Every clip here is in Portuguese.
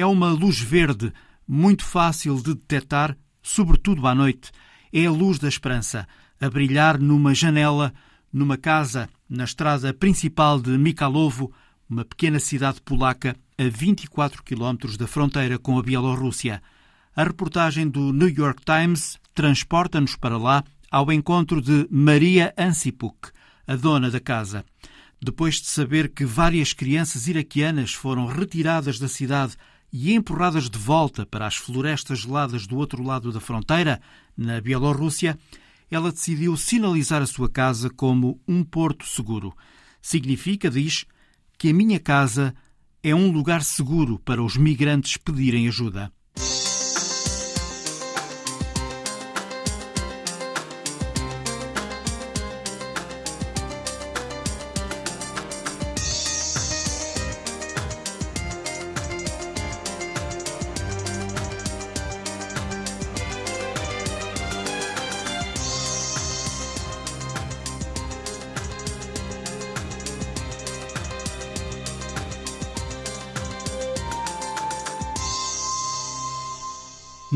É uma luz verde, muito fácil de detectar, sobretudo à noite. É a luz da esperança, a brilhar numa janela, numa casa, na estrada principal de Mikhailovo, uma pequena cidade polaca a 24 quilómetros da fronteira com a Bielorrússia. A reportagem do New York Times transporta-nos para lá ao encontro de Maria Ansipuk, a dona da casa. Depois de saber que várias crianças iraquianas foram retiradas da cidade e empurradas de volta para as florestas geladas do outro lado da fronteira, na Bielorrússia, ela decidiu sinalizar a sua casa como um porto seguro. Significa, diz, que a minha casa é um lugar seguro para os migrantes pedirem ajuda.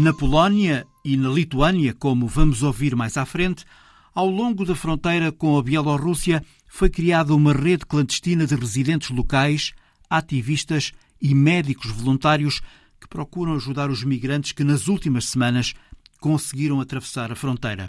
Na Polónia e na Lituânia, como vamos ouvir mais à frente, ao longo da fronteira com a Bielorrússia foi criada uma rede clandestina de residentes locais, ativistas e médicos voluntários que procuram ajudar os migrantes que nas últimas semanas conseguiram atravessar a fronteira.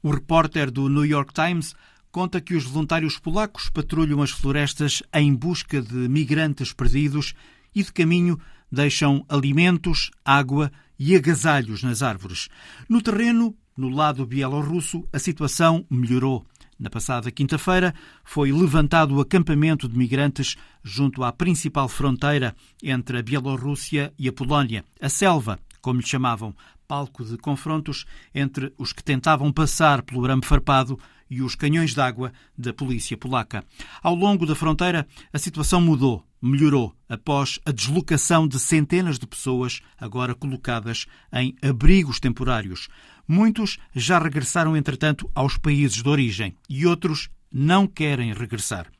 O repórter do New York Times conta que os voluntários polacos patrulham as florestas em busca de migrantes perdidos e de caminho deixam alimentos, água e agasalhos nas árvores. No terreno, no lado bielorrusso, a situação melhorou. Na passada quinta-feira foi levantado o acampamento de migrantes junto à principal fronteira entre a Bielorrússia e a Polónia, a selva, como lhe chamavam, palco de confrontos entre os que tentavam passar pelo arame farpado e os canhões d'água da polícia polaca. Ao longo da fronteira, a situação mudou, melhorou, após a deslocação de centenas de pessoas agora colocadas em abrigos temporários. Muitos já regressaram, entretanto, aos países de origem e outros não querem regressar.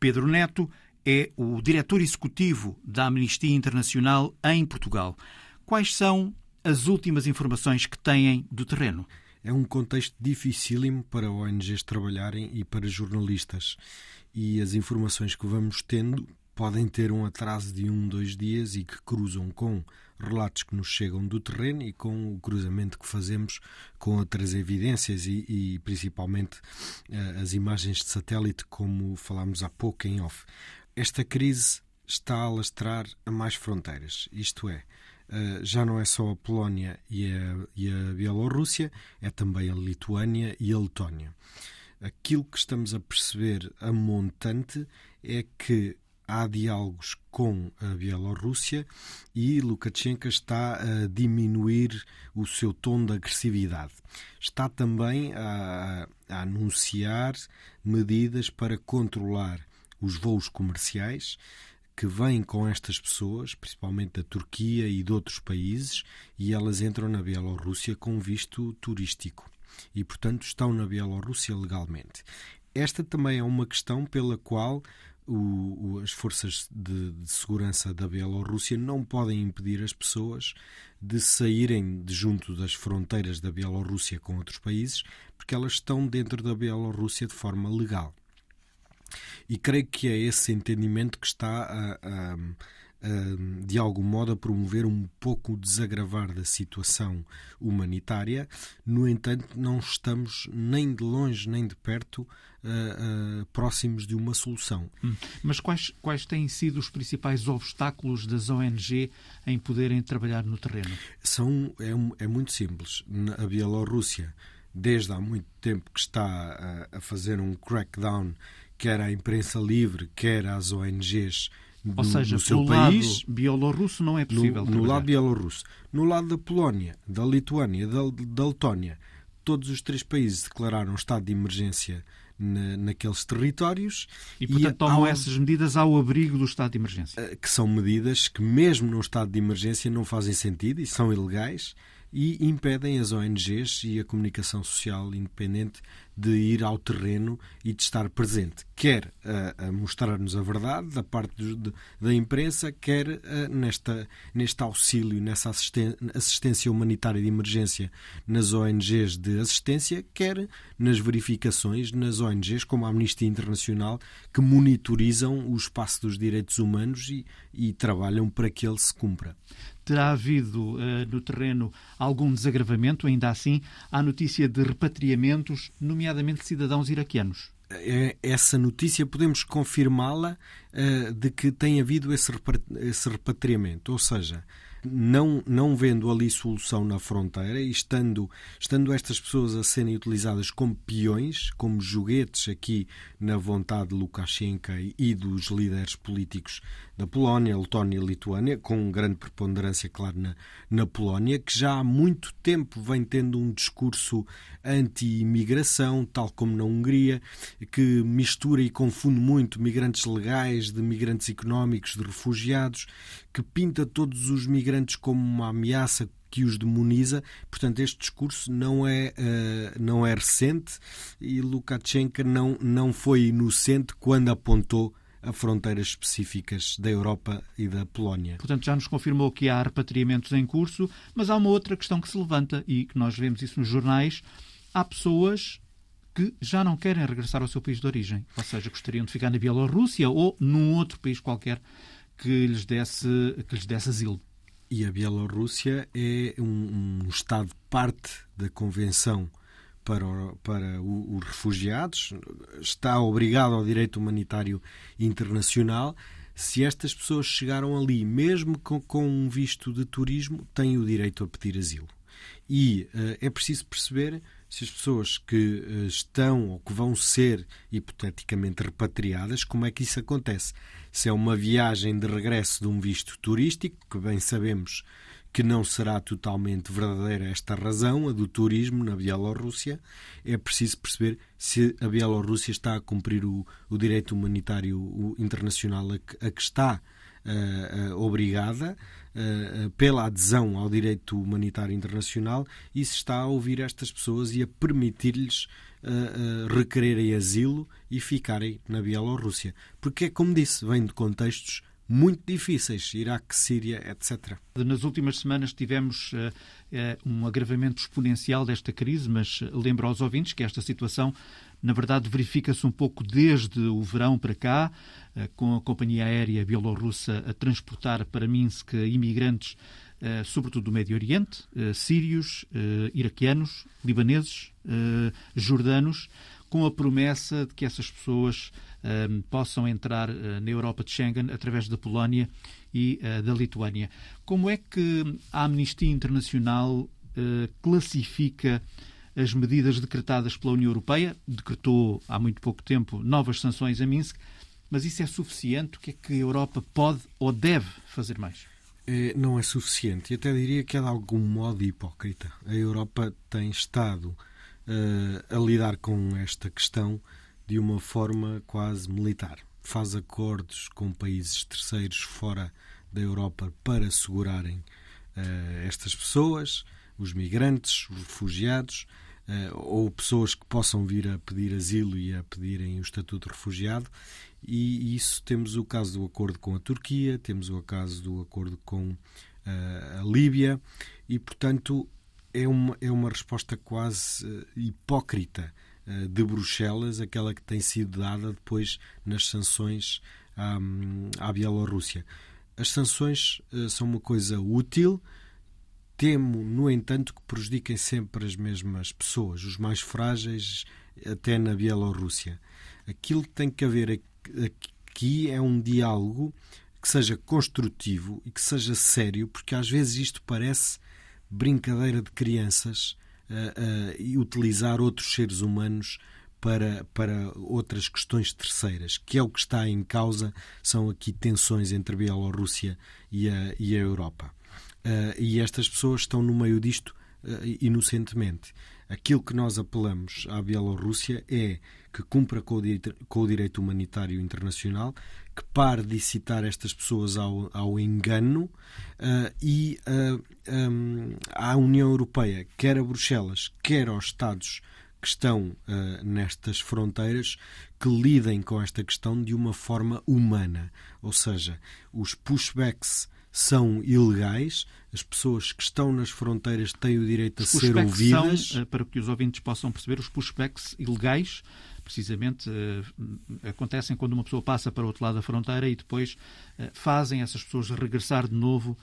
Pedro Neto é o diretor executivo da Amnistia Internacional em Portugal. Quais são as últimas informações que têm do terreno? É um contexto dificílimo para ONGs trabalharem e para jornalistas. E as informações que vamos tendo podem ter um atraso de um, dois dias e que cruzam com relatos que nos chegam do terreno e com o cruzamento que fazemos com outras evidências e, e principalmente uh, as imagens de satélite, como falámos há pouco em off. Esta crise está a alastrar a mais fronteiras, isto é, já não é só a Polónia e a, e a Bielorrússia, é também a Lituânia e a Letónia. Aquilo que estamos a perceber a montante é que há diálogos com a Bielorrússia e Lukashenko está a diminuir o seu tom de agressividade. Está também a, a anunciar medidas para controlar os voos comerciais que vêm com estas pessoas, principalmente da Turquia e de outros países, e elas entram na Bielorrússia com visto turístico e, portanto, estão na Bielorrússia legalmente. Esta também é uma questão pela qual o, o, as forças de, de, segurança da Bielorrússia não podem impedir as pessoas de saírem de junto das fronteiras da Bielorrússia com outros países, porque elas estão dentro da Bielorrússia de forma legal. E creio que é esse entendimento que está a, a, de algum modo a promover um pouco o desagravar da situação humanitária. No entanto, não estamos nem de longe nem de perto uh, uh, próximos de uma solução. Hum. Mas quais, quais têm sido os principais obstáculos das ONG em poderem trabalhar no terreno? São, é, é muito simples. A Bielorrússia, desde há muito tempo que está a, a fazer um crackdown quer à imprensa livre, quer às ONGs Ou seja, no seu no país. lado bielorrusso não é possível. No, no lado bielorrusso. No lado da Polónia, da Lituânia, da, da Letónia, todos os três países declararam estado de emergência na, naqueles territórios. E, portanto, e tomam essas medidas ao abrigo do estado de emergência. Eh, que são medidas que, mesmo no estado de emergência, não fazem sentido e são ilegais e impedem as ONGs e a comunicação social independente de ir ao terreno e de estar presente, quer a, a mostrar-nos a verdade da parte de, da imprensa, quer a, nesta, neste auxílio, nessa assistência humanitária de emergência nas ONGs de assistência, quer nas verificações nas ONGs como a Amnistia Internacional, que monitorizam o espaço dos direitos humanos e, e trabalham para que ele se cumpra. Terá havido uh, no terreno algum desagravamento, ainda assim, há notícia de repatriamentos, nomeadamente de cidadãos iraquianos? É, essa notícia podemos confirmá-la uh, de que tem havido esse, repatriamento, ou seja, não, não vendo ali solução na fronteira e estando, estando estas pessoas a serem utilizadas como peões, como joguetes aqui na vontade de Lukashenko e dos líderes políticos da Polónia, Letónia e Lituânia, com grande preponderância, claro, na, na Polónia, que já há muito tempo vem tendo um discurso anti-imigração, tal como na Hungria, que mistura e confunde muito migrantes legais de migrantes económicos, de refugiados, que pinta todos os migrantes como uma ameaça que os demoniza. Portanto, este discurso não é, uh, não é recente e Lukashenko não, não foi inocente quando apontou a fronteiras específicas da Europa e da Polónia. Portanto, já nos confirmou que há repatriamentos em curso, mas há uma outra questão que se levanta e que nós vemos isso nos jornais. Há pessoas que já não querem regressar ao seu país de origem, ou seja, gostariam de ficar na Bielorrússia ou num outro país qualquer que lhes desse, que lhes desse asilo. E a Bielorrússia é um, um Estado parte da Convenção para, para os refugiados, está obrigado ao direito humanitário internacional. Se estas pessoas chegaram ali, mesmo com, com um visto de turismo, têm o direito a pedir asilo. E uh, é preciso perceber se as pessoas que uh, estão ou que vão ser hipoteticamente repatriadas, como é que isso acontece? Se é uma viagem de regresso de um visto turístico, que bem sabemos que não será totalmente verdadeira esta razão, a do turismo na Bielorrússia, é preciso perceber se a Bielorrússia está a cumprir o, o direito humanitário internacional a que, a que está uh, uh, obrigada pela adesão ao direito humanitário internacional e se está a ouvir estas pessoas e a permitir-lhes requererem asilo e ficarem na Bielorrússia. Porque, como disse, vem de contextos muito difíceis, Iraque, Síria, etc. Nas últimas semanas tivemos uh, um agravamento exponencial desta crise, mas lembro aos ouvintes que esta situação, na verdade, verifica-se um pouco desde o verão para cá, uh, com a companhia aérea bielorrussa a transportar para Minsk imigrantes, sobretudo do Médio Oriente, sírios, iraquianos, libaneses, jordanos, com a promessa de que essas pessoas possam entrar eh, na Europa de Schengen através da Polónia e eh, da Lituânia. Como é que a Amnistia Internacional eh, classifica as medidas decretadas pela União Europeia? Decretou há muito pouco tempo novas sanções a Minsk, mas isso é suficiente? O que é que a Europa pode ou deve fazer mais? É, não é suficiente. E até diria que é de algum modo hipócrita. A Europa tem estado uh, a lidar com esta questão de uma forma quase militar. Faz acordos com países terceiros fora da Europa para segurarem uh, estas pessoas, os migrantes, os refugiados, ou pessoas que possam vir a pedir asilo e a pedirem o estatuto de refugiado. E isso temos o caso do acordo com a Turquia, temos o caso do acordo com uh, a Líbia, e portanto é uma, é uma resposta quase hipócrita eh, de Bruxelas, aquela que tem sido dada depois nas sanções à, à Bielorrússia. As sanções são uma coisa útil, temo, no entanto, que prejudiquem sempre as mesmas pessoas, os mais frágeis, até na Bielorrússia. Aquilo que tem que haver aqui é um diálogo que seja construtivo e que seja sério, porque às vezes isto parece brincadeira de crianças uh, e utilizar outros seres humanos para, para outras questões terceiras, que é o que está em causa, são aqui tensões entre a Bielorrússia e a, e a Europa. Uh, e estas pessoas estão no meio disto uh, inocentemente. Aquilo que nós apelamos à Bielorrússia é que cumpra com o direito, com o direito humanitário internacional, que pare de incitar estas pessoas ao, ao engano uh, e uh, um, à União Europeia, quer a Bruxelas, quer aos Estados que que estão uh, nestas fronteiras que lidem com esta questão de uma forma humana. Ou seja, os pushbacks são ilegais, as pessoas que estão nas fronteiras têm o direito a ser ouvidas. São, para que os ouvintes possam perceber, os pushbacks ilegais precisamente acontecem quando uma pessoa passa para o outro lado da fronteira e depois fazem essas pessoas regressar de novo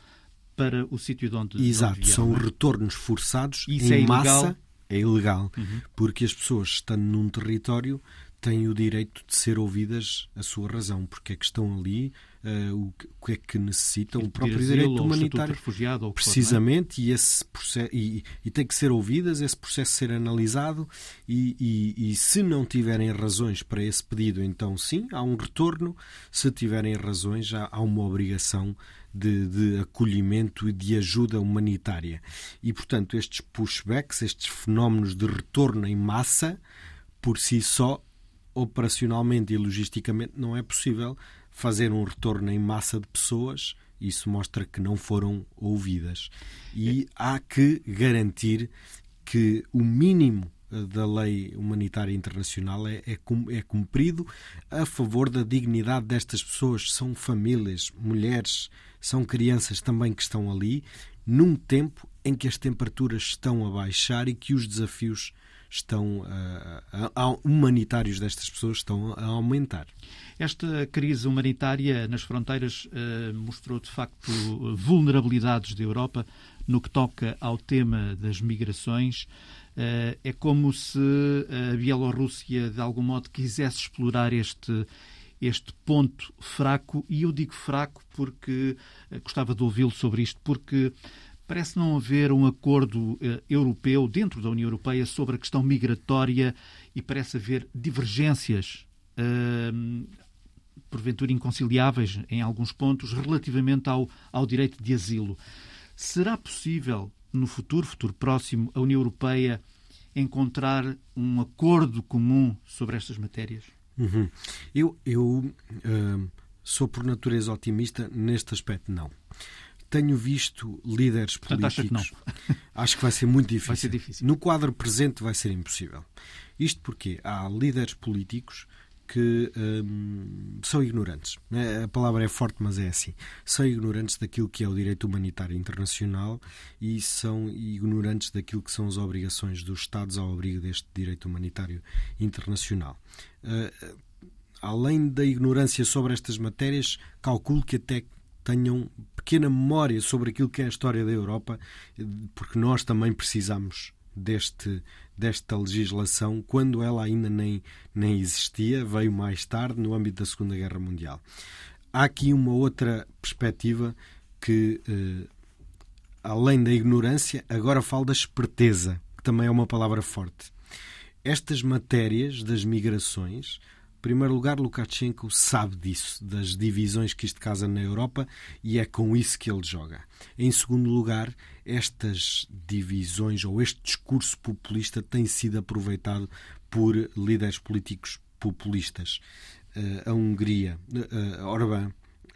para o sítio de onde Exato, onde são é? retornos forçados Isso em é massa. Ilegal? É ilegal, uhum. porque as pessoas estando num território têm o direito de ser ouvidas a sua razão, porque é que estão ali, uh, o, que, é que necessitam, o próprio direito humanitário. Refugiado, ou é? precisamente, for, é? e, esse processo, e, e, tem que ser ouvidas, esse processo ser analisado, e, e, e, se não tiverem razões para esse pedido, então sim, há um retorno, se tiverem razões, já há uma obrigação de, de, acolhimento e de ajuda humanitária. E, portanto, estes pushbacks, estes fenómenos de retorno em massa, por si só, operacionalmente e logisticamente, não é possível fazer um retorno em massa de pessoas. Isso mostra que não foram ouvidas. E há que garantir que o mínimo da lei humanitária internacional é, é, é cumprido a favor da dignidade destas pessoas. São famílias, mulheres, são crianças também que estão ali, num tempo em que as temperaturas estão a baixar e que os desafios estão uh, uh, humanitários destas pessoas estão a aumentar. Esta crise humanitária nas fronteiras uh, mostrou de facto vulnerabilidades da Europa no que toca ao tema das migrações. Uh, é como se a Bielorrússia de algum modo quisesse explorar este este ponto fraco, e eu digo fraco porque gostava de ouvi-lo sobre isto, porque parece não haver um acordo uh, europeu dentro da União Europeia sobre a questão migratória e parece haver divergências, uh, porventura inconciliáveis em alguns pontos, relativamente ao, ao direito de asilo. Será possível, no futuro, futuro próximo, a União Europeia encontrar um acordo comum sobre estas matérias? Uhum. Eu, eu uh, sou por natureza otimista neste aspecto, não. Tenho visto líderes Portanto, políticos. Acha que acho que vai ser muito difícil. Vai ser difícil. No quadro presente vai ser impossível. Isto porque há líderes políticos que hum, são ignorantes. A palavra é forte, mas é assim. São ignorantes daquilo que é o direito humanitário internacional e são ignorantes daquilo que são as obrigações dos Estados ao abrigo deste direito humanitário internacional. Uh, além da ignorância sobre estas matérias, calculo que até tenham pequena memória sobre aquilo que é a história da Europa, porque nós também precisamos deste, desta legislação quando ela ainda nem, nem existia, veio mais tarde, no âmbito da Segunda Guerra Mundial. Há aqui uma outra perspectiva que, eh, além da ignorância, agora falo da esperteza, que também é uma palavra forte. Estas matérias das migrações primeiro lugar, Lukashenko sabe disso, das divisões que isto causa na Europa, e é com isso que ele joga. Em segundo lugar, estas divisões ou este discurso populista tem sido aproveitado por líderes políticos populistas. Uh, a Hungria, uh, Orbán,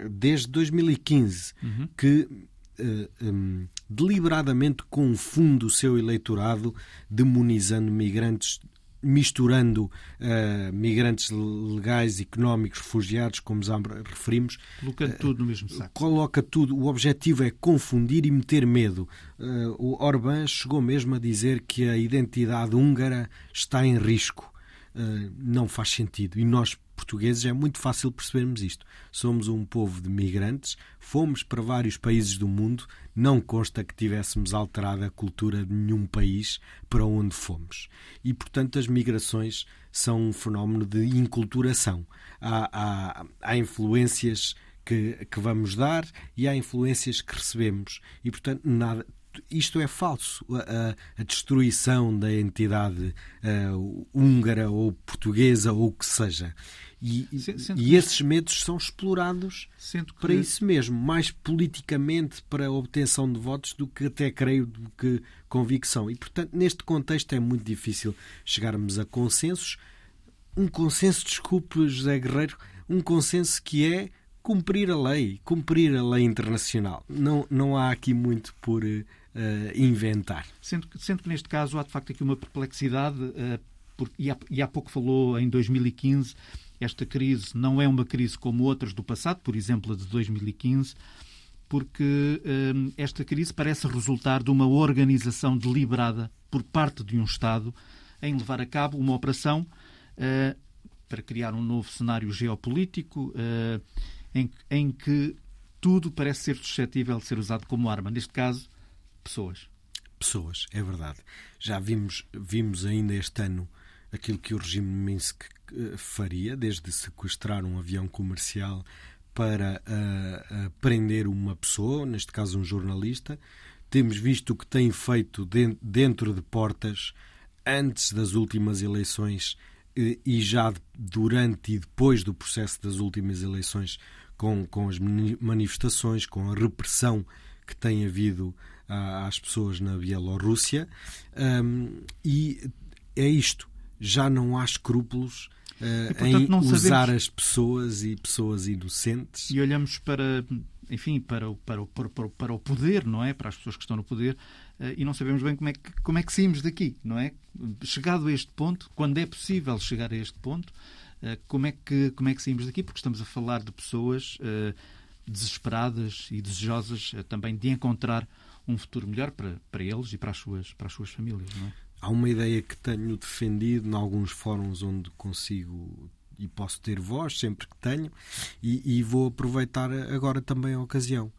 desde 2015, uhum. que Uh, um, deliberadamente confunde o seu eleitorado demonizando migrantes misturando uh, migrantes legais, económicos, refugiados, como já referimos. Colocando uh, tudo no mesmo saco. Coloca tudo. O objetivo é confundir e meter medo. Uh, o Orbán chegou mesmo a dizer que a identidade húngara está em risco. não faz sentido. E nós portugueses é muito fácil percebermos isto. Somos um povo de migrantes, fomos para vários países do mundo, não consta que tivéssemos alterado a cultura de nenhum país para onde fomos. E, portanto, as migrações são um fenómeno de inculturação. Há, há, há influências que, que, vamos dar e há influências que recebemos. E, portanto, nada, isto é falso. A, a destruição da entidade uh, húngara ou portuguesa ou o que seja. E, e esses medos são explorados para isso mesmo, mais politicamente para a obtenção de votos do que até creio do que convicção. E, portanto, neste contexto é muito difícil chegarmos a consensos. Um consenso, desculpe, José Guerreiro, um consenso que é cumprir a lei, cumprir a lei internacional. Não, não há aqui muito por uh, inventar. Sendo que, sendo que neste caso há de facto aqui uma perplexidade. Uh, e, há, e há pouco falou em 2015, esta crise não é uma crise como outras do passado, por exemplo, a de 2015, porque hum, esta crise parece resultar de uma organização deliberada por parte de um Estado em levar a cabo uma operação uh, para criar um novo cenário geopolítico uh, em, em que tudo parece ser suscetível de ser usado como arma. Neste caso, pessoas. Pessoas, é verdade. Já vimos, vimos ainda este ano aquilo que o regime Minsk uh, faria, desde sequestrar um avião comercial para uh, prender uma pessoa, neste caso um jornalista. Temos visto o que tem feito de, dentro de portas antes das últimas eleições eh, e já durante e depois do processo das últimas eleições, com, com as manifestações, com a repressão que tem havido às pessoas na Bielorrússia. Um, e é isto. Já não há escrúpulos uh, portanto, em usar sabemos... as pessoas e pessoas inocentes. E olhamos para, enfim, para o, para, o, para, o, para o poder, não é? Para as pessoas que estão no poder uh, e não sabemos bem como é, que, como é que saímos daqui, não é? Chegado a este ponto, quando é possível chegar a este ponto, uh, como, é que, como é que saímos daqui? Porque estamos a falar de pessoas desesperadas e desejosas também de encontrar um futuro melhor para, para eles e para as suas, para as suas famílias, não é? Há uma ideia que tenho defendido em alguns fóruns onde consigo e posso ter voz sempre que tenho, e, e, vou aproveitar agora também a ocasião.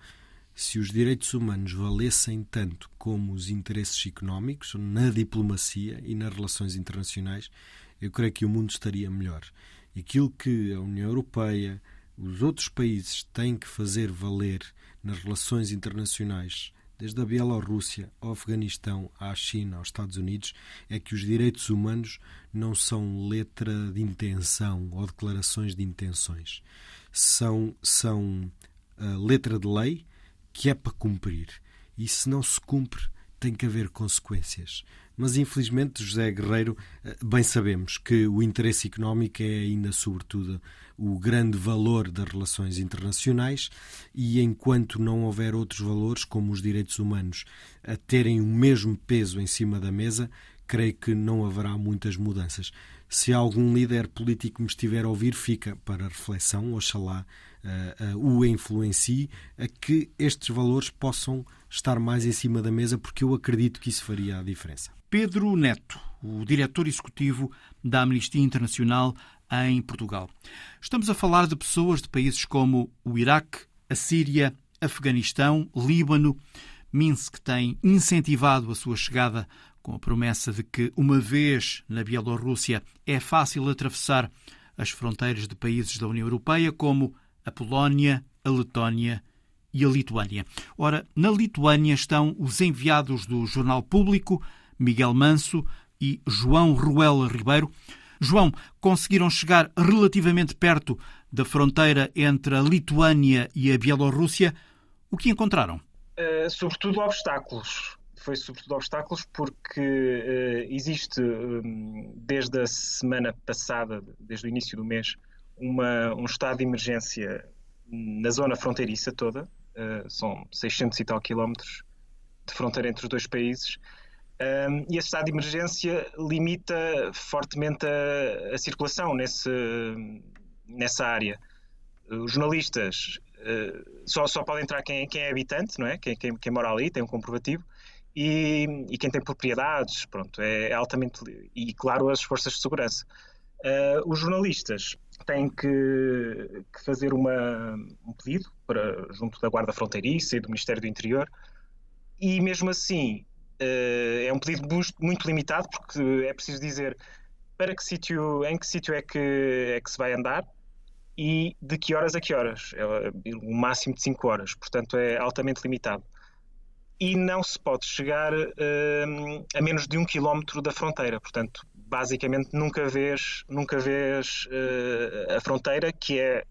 Se os direitos humanos valessem tanto como os interesses económicos, na diplomacia e nas relações internacionais, eu creio que o mundo estaria melhor. Aquilo que a União Europeia, os outros países têm que fazer valer nas relações internacionais desde a Bielorrússia ao Afeganistão, à China, aos Estados Unidos, é que os direitos humanos não são letra de intenção ou declarações de intenções. São, são uh, letra de lei que é para cumprir. E se não se cumpre, tem que haver consequências. Mas infelizmente, José Guerreiro, eh, bem sabemos que o interesse económico é ainda, sobretudo, o grande valor das relações internacionais e enquanto não houver outros valores, como os direitos humanos, a terem o mesmo peso em cima da mesa, creio que não haverá muitas mudanças. Se algum líder político me estiver a ouvir, fica para reflexão, oxalá uh, uh, o influencie a que estes valores possam estar mais em cima da mesa, porque eu acredito que isso faria a diferença. Pedro Neto, o diretor executivo da Amnistia Internacional em Portugal. Estamos a falar de pessoas de países como o Iraque, a Síria, Afeganistão, Líbano. Minsk tem incentivado a sua chegada com a promessa de que, uma vez na Bielorrússia, é fácil atravessar as fronteiras de países da União Europeia como a Polónia, a Letónia e a Lituânia. Ora, na Lituânia estão os enviados do Jornal Público, Miguel Manso e João Ruela Ribeiro. João, conseguiram chegar relativamente perto da fronteira entre a Lituânia e a Bielorrússia. O que encontraram? Uh, sobretudo obstáculos. Foi sobretudo obstáculos porque uh, existe, um, desde a semana passada, desde o início do mês, uma, um estado de emergência na zona fronteiriça toda. Uh, são 600 e tal quilómetros de fronteira entre os dois países. Um, e esse estado de emergência limita fortemente a, a circulação nesse, nessa área. Os jornalistas uh, só, só pode entrar quem, quem é habitante, não é? Quem, quem, quem, mora ali, tem um comprovativo, e, e quem tem propriedades, pronto, é, é altamente. E claro, as forças de segurança. Uh, os jornalistas têm que, que fazer uma, um pedido para, junto da Guarda Fronteiriça e do Ministério do Interior, e mesmo assim é um pedido muito limitado, porque é preciso dizer para que sítio, em que sítio é que, é que se vai andar e de que horas a que horas. É um máximo de 5 horas, portanto é altamente limitado. E não se pode chegar uh, a menos de um quilómetro da fronteira, portanto, basicamente nunca vês, nunca vês uh, a fronteira, que é,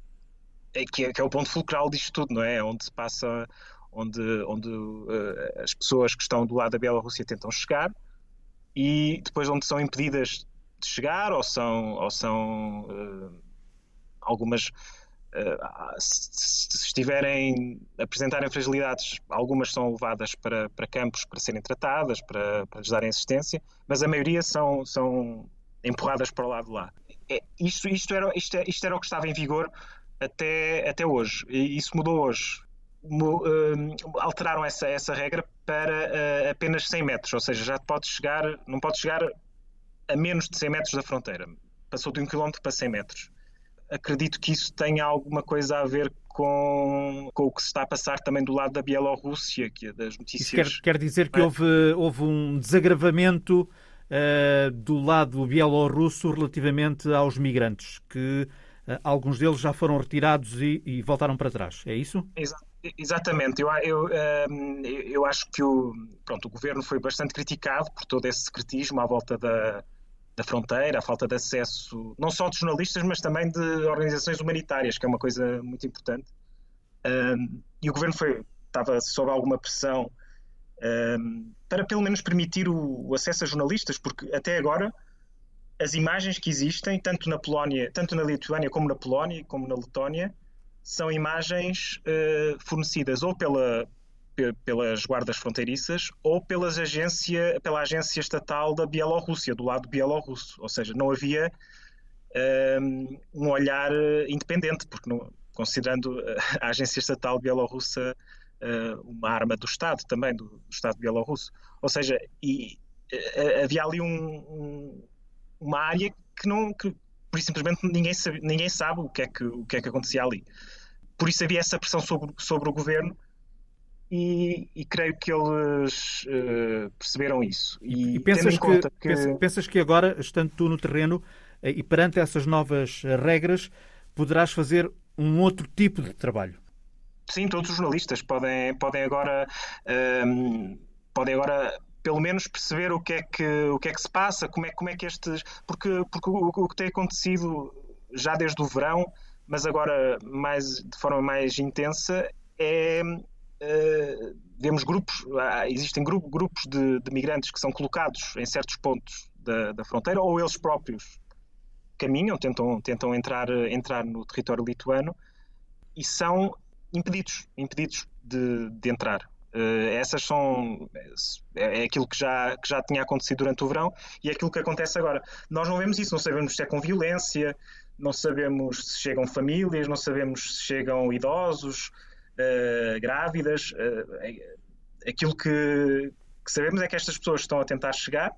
é, que é, que é o ponto fulcral disto tudo, não é? Onde se passa onde, onde uh, as pessoas que estão do lado da Bielorrússia tentam chegar e depois onde são impedidas de chegar ou são, ou são uh, algumas uh, se, se, estiverem apresentarem fragilidades, algumas são levadas para, para campos para serem tratadas, para, para lhes darem assistência, mas a maioria são, são empurradas para o lado de lá. É, isto, isto, era, isto, é, isto era o que estava em vigor até, até hoje. E isso mudou hoje. Uh, alteraram essa, essa regra para uh, apenas 100 metros, ou seja, já pode chegar, não pode chegar a menos de 100 metros da fronteira. Passou de 1 km para 100 metros. Acredito que isso tenha alguma coisa a ver com, com o que se está a passar também do lado da Bielorrússia, que é das notícias. Isso quer, quer dizer que houve, houve um desagravamento uh, do lado bielorrusso relativamente aos migrantes, que uh, alguns deles já foram retirados e, e, voltaram para trás. É isso? Exatamente. Eu, eu, ehm, eu acho que o, pronto, o governo foi bastante criticado por todo esse secretismo à volta da, da fronteira, a falta de acesso, não só de jornalistas, mas também de organizações humanitárias, que é uma coisa muito importante. Um, e o governo foi, estava sob alguma pressão um, para pelo menos permitir o, o, acesso a jornalistas, porque até agora as imagens que existem, tanto na Polónia, tanto na Lituânia como na Polónia, como na Letónia, são imagens uh, fornecidas ou pela, pelas guardas fronteiriças ou pelas agência, pela agência estatal da Bielorrússia, do lado bielorrusso. Ou seja, não havia um, um olhar independente, porque não, considerando a agência estatal bielorrussa uma arma do Estado também, do, do Estado bielorrusso. Ou seja, e, havia ali um, um, uma área que não que simplesmente ninguém sabe, ninguém sabe o que é que o que é que acontecia ali. Por isso havia essa pressão sobre, sobre o governo e, e, creio que eles uh, perceberam isso. E, e pensas, que, que... pensas que agora, estando tu no terreno uh, e perante essas novas regras, poderás fazer um outro tipo de trabalho? Sim, todos os jornalistas podem, podem agora ehm, podem agora pelo menos perceber o que é que o que é que se passa, como é como é que estes porque porque o, o que tem acontecido já desde o verão, mas agora mais de forma mais intensa é uh, vemos grupos, existem grupo, grupos de, de, migrantes que são colocados em certos pontos da, da, fronteira, ou eles próprios caminham, tentam, tentam entrar, entrar no território lituano e são impedidos, impedidos de, de entrar. Uh, essas são é, é aquilo que já, que já tinha acontecido durante o verão e é aquilo que acontece agora. Nós não vemos isso, não sabemos se é com violência, não sabemos se chegam famílias, não sabemos se chegam idosos, uh, grávidas. Uh, aquilo que, que, sabemos é que estas pessoas estão a tentar chegar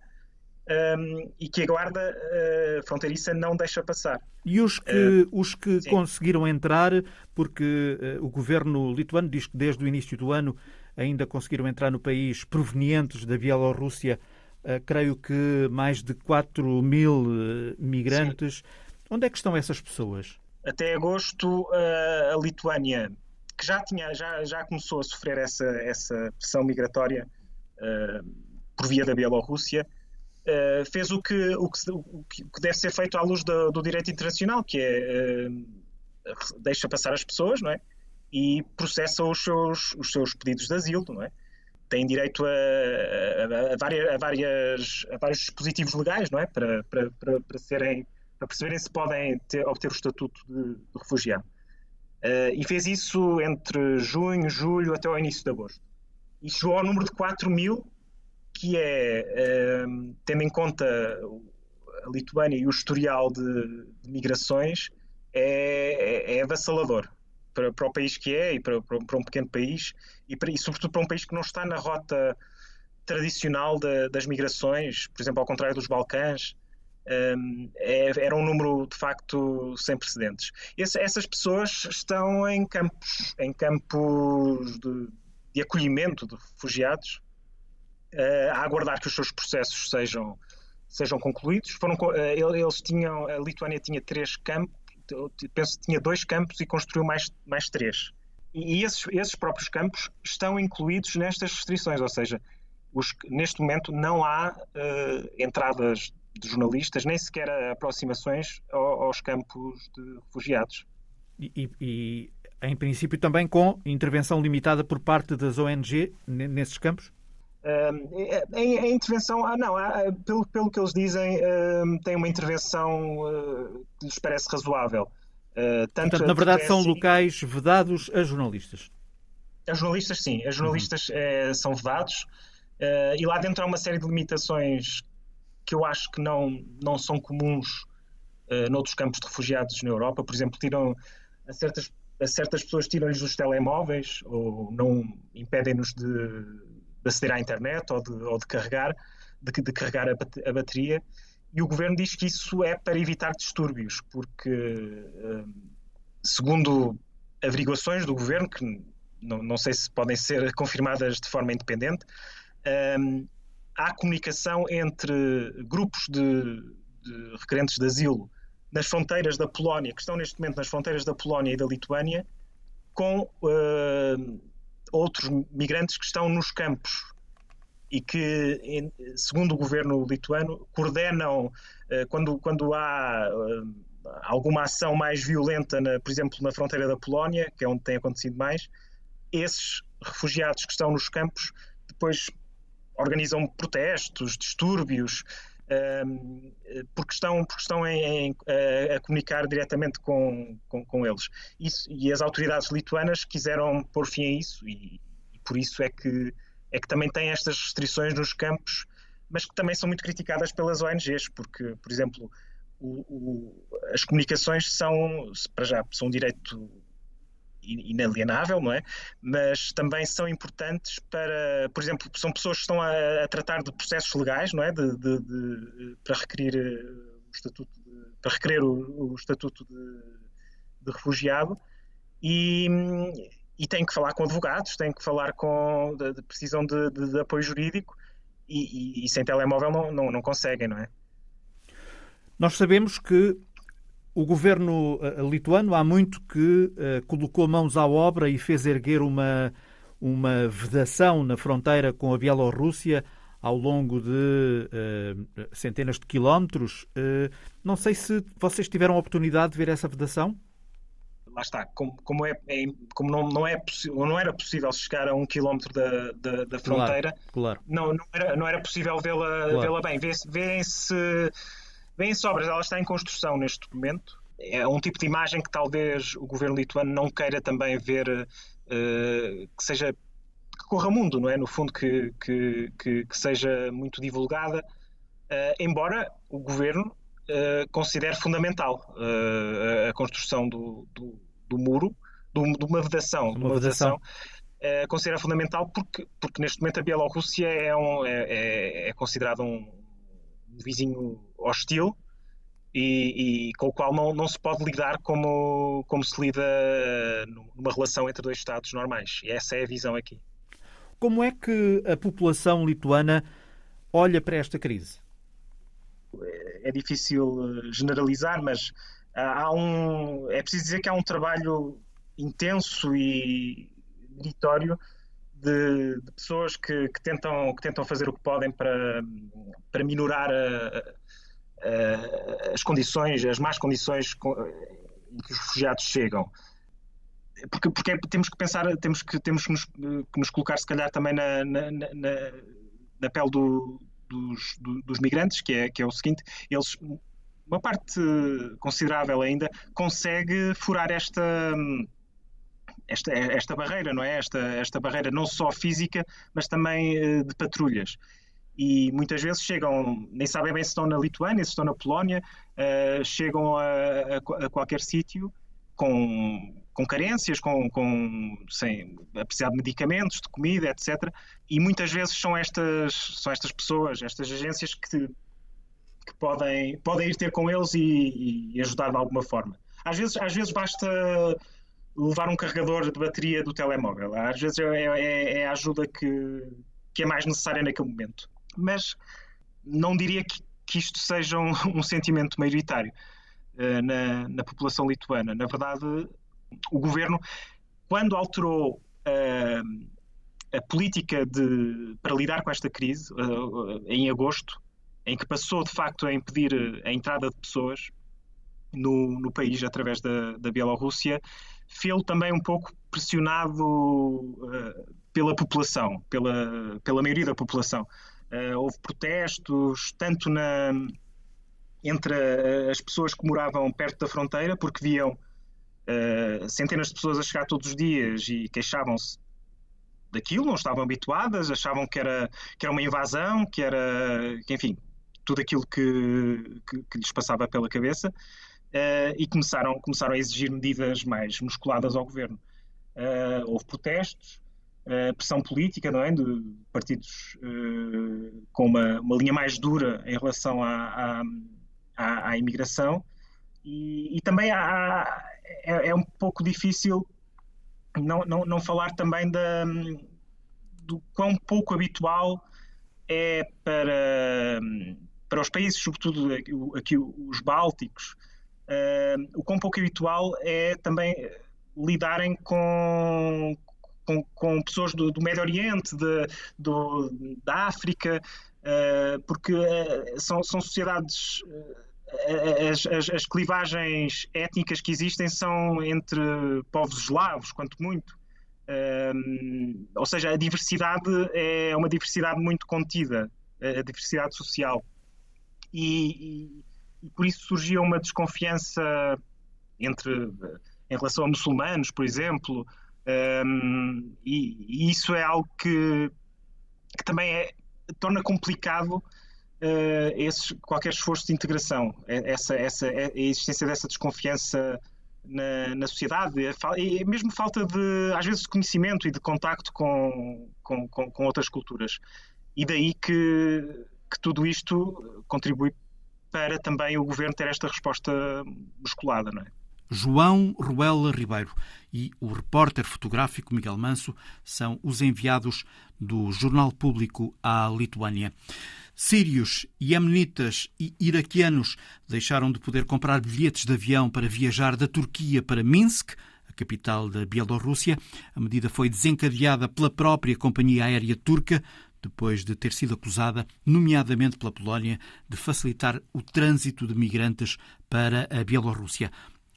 um, ehm, e que a guarda uh, fronteiriça não deixa passar. E os que, os que conseguiram entrar, porque o governo lituano diz que desde o início do ano ainda conseguiram entrar no país provenientes da Bielorrússia, creio que mais de 4 mil migrantes. Sim. Onde é que estão essas pessoas? Até agosto, a Lituânia que já, tinha, já, já começou a sofrer essa, essa pressão migratória por via da Bielorrússia, fez o que, o, que, o que deve ser feito à luz do, do direito internacional, que é deixa passar as pessoas não é? e processa os seus, os seus pedidos de asilo. Não é? Têm direito a, a, a, várias, a, várias, a vários dispositivos legais não é? para, para, para, para serem, para perceberem se podem ter, obter o estatuto de, de refugiado. Uh, e fez isso entre junho, julho até ao início de agosto. E chegou ao número de 4 mil, que é, uh, tendo em conta a Lituânia e o historial de, de migrações, é, é, é avassalador para, para, o país que é e para, para, um pequeno país e, para, e, sobretudo para um país que não está na rota tradicional de, das migrações, por exemplo, ao contrário dos Balcãs, é, era um número de facto sem precedentes. Essas pessoas estão em campos, em campos de, de acolhimento de refugiados, uh, a aguardar que os seus processos sejam, sejam concluídos. Foram, uh, eles tinham, a Lituânia tinha três campos, penso que tinha dois campos e construiu mais, mais três. E esses, esses próprios campos estão incluídos nestas restrições, ou seja, os, neste momento não há uh, entradas de jornalistas, nem sequer aproximações aos campos de refugiados. E, e, em princípio, também com intervenção limitada por parte das ONG nesses campos? Uh, a, intervenção, ah, não, ah, pelo, pelo que eles dizem, uh, tem uma intervenção uh, que lhes parece razoável. Uh, tanto Portanto, na verdade, são locais vedados a jornalistas. A jornalistas, sim. As jornalistas uhum. são vedados. e lá dentro há uma série de limitações que eu acho que não, não são comuns uh, noutros campos de refugiados na Europa. Por exemplo, tiram a certas, a certas pessoas tiram-lhes os telemóveis ou não impedem-nos de, de, aceder à internet ou de, ou de carregar, de, de carregar a, a, bateria. E o governo diz que isso é para evitar distúrbios, porque, uh, segundo averiguações do governo, que não, não sei se podem ser confirmadas de forma independente, um, há comunicação entre grupos de, de, requerentes de asilo nas fronteiras da Polónia, que estão neste momento nas fronteiras da Polónia e da Lituânia, com uh, outros migrantes que estão nos campos e que, segundo o governo lituano, coordenam uh, quando, quando há uh, alguma ação mais violenta, na, por exemplo, na fronteira da Polónia, que é onde tem acontecido mais, esses refugiados que estão nos campos depois organizam protestos, distúrbios, um, porque estão, porque estão em, em, a, a, comunicar diretamente com, com, com eles. Isso, e as autoridades lituanas quiseram pôr fim a isso, e, e, por isso é que, é que também tem estas restrições nos campos, mas que também são muito criticadas pelas ONGs, porque, por exemplo, o, o, as comunicações são, para já, são um direito inalienável, não é? Mas também são importantes para, por exemplo, são pessoas que estão a, a tratar de processos legais, não é? De, de, de para requerer eh, o estatuto, de, para requerer o, o estatuto de, refugiado e, e têm que falar com advogados, têm que falar com, precisam de, apoio jurídico e, e, e, sem telemóvel não, não, não conseguem, não é? Nós sabemos que o governo eh, lituano há muito que uh, colocou mãos à obra e fez erguer uma, uma vedação na fronteira com a Bielorrússia ao longo de uh, centenas de quilómetros. Uh, não sei se vocês tiveram a oportunidade de ver essa vedação. Lá está, como, como, é, é, como não, não, é não era possível chegar a um quilómetro da, da, da fronteira, claro, claro. Não, não, era, não era possível vê-la claro. vê bem. Vê-se Vêm-se obras, ela está em construção neste momento. É um tipo de imagem que talvez o governo lituano não queira também ver uh, que seja que corra mundo, não é? No fundo, que, que, que, que seja muito divulgada, uh, embora o governo uh, considere fundamental a construção do, do, do muro, do, de uma vedação. Uma, uma vedação. vedação considera fundamental porque, porque neste momento a Bielorrússia é, um, é, é, é considerada um vizinho hostil e, e, com o qual não, não se pode lidar como, como se lida numa relação entre dois Estados normais. E essa é a visão aqui. Como é que a população lituana olha para esta crise? É difícil eh, generalizar, mas há um, é preciso dizer que há um trabalho intenso e meritório de, de pessoas que, que, tentam, que tentam fazer o que podem para, para minorar a, a, as condições, as más condições em que os refugiados chegam. Porque, porque temos que pensar, temos que, temos que nos, que nos colocar, se calhar, também na, na, na, na pele do, dos, do, dos migrantes, que é, que é o seguinte: eles, uma parte considerável ainda, consegue furar esta esta, esta barreira, não é? Esta, esta barreira não só física, mas também uh, de patrulhas. E muitas vezes chegam, nem sabem bem se estão na Lituânia, se estão na Polónia, uh, chegam a, a, a qualquer sítio com, com carências, com, com, sem, a precisar de medicamentos, de comida, etc. E muitas vezes são estas, são estas pessoas, estas agências que, que podem, podem ir ter com eles e, e ajudar de alguma forma. Às vezes, às vezes basta levar um carregador de bateria do telemóvel. Às vezes é, é, é a ajuda que, que é mais necessária naquele momento. Mas não diria que, que isto seja um, um sentimento maioritário uh, na, na, população lituana. Na verdade, o governo, quando alterou uh, a política de, para lidar com esta crise, uh, em agosto, em que passou de facto a impedir a entrada de pessoas no, no país através da, da Bielorrússia, fê-lo também um pouco pressionado uh, pela população, pela, pela maioria da população. Uh, houve protestos, tanto na, entre as pessoas que moravam perto da fronteira, porque viam uh, centenas de pessoas a chegar todos os dias e queixavam-se daquilo, não estavam habituadas, achavam que era, que era uma invasão, que era, que, enfim, tudo aquilo que, que, que lhes passava pela cabeça uh, e começaram, começaram a exigir medidas mais musculadas ao governo. Uh, houve protestos, uh, pressão política, não é? De partidos com uma, uma, linha mais dura em relação à, à, à imigração. E, e também há, é, é, um pouco difícil não, não, não falar também da, do quão pouco habitual é para, para os países, sobretudo aqui os bálticos, uh, o quão pouco habitual é também lidarem com, com, com pessoas do, do, Médio Oriente, de, do, da África, uh, porque uh, são, são sociedades. As, as, as, clivagens étnicas que existem são entre povos eslavos, quanto muito. ou seja, a diversidade é uma diversidade muito contida, a diversidade social. E, e por isso surgia uma desconfiança entre em relação a muçulmanos, por exemplo, um, e, e, isso é algo que, que também é, torna complicado uh, esse, qualquer esforço de integração, é, essa, essa, é, a existência dessa desconfiança na, na sociedade. E mesmo falta de, às vezes, de conhecimento e de contacto com, com, com, com outras culturas. E daí que, que tudo isto contribui para também o governo ter esta resposta musculada, não é? João Ruela Ribeiro e o repórter fotográfico Miguel Manso são os enviados do Jornal Público à Lituânia. Sírios, iemenitas e iraquianos deixaram de poder comprar bilhetes de avião para viajar da Turquia para Minsk, a capital da Bielorrússia. A medida foi desencadeada pela própria companhia aérea turca, depois de ter sido acusada, nomeadamente pela Polónia, de facilitar o trânsito de migrantes para a Bielorrússia.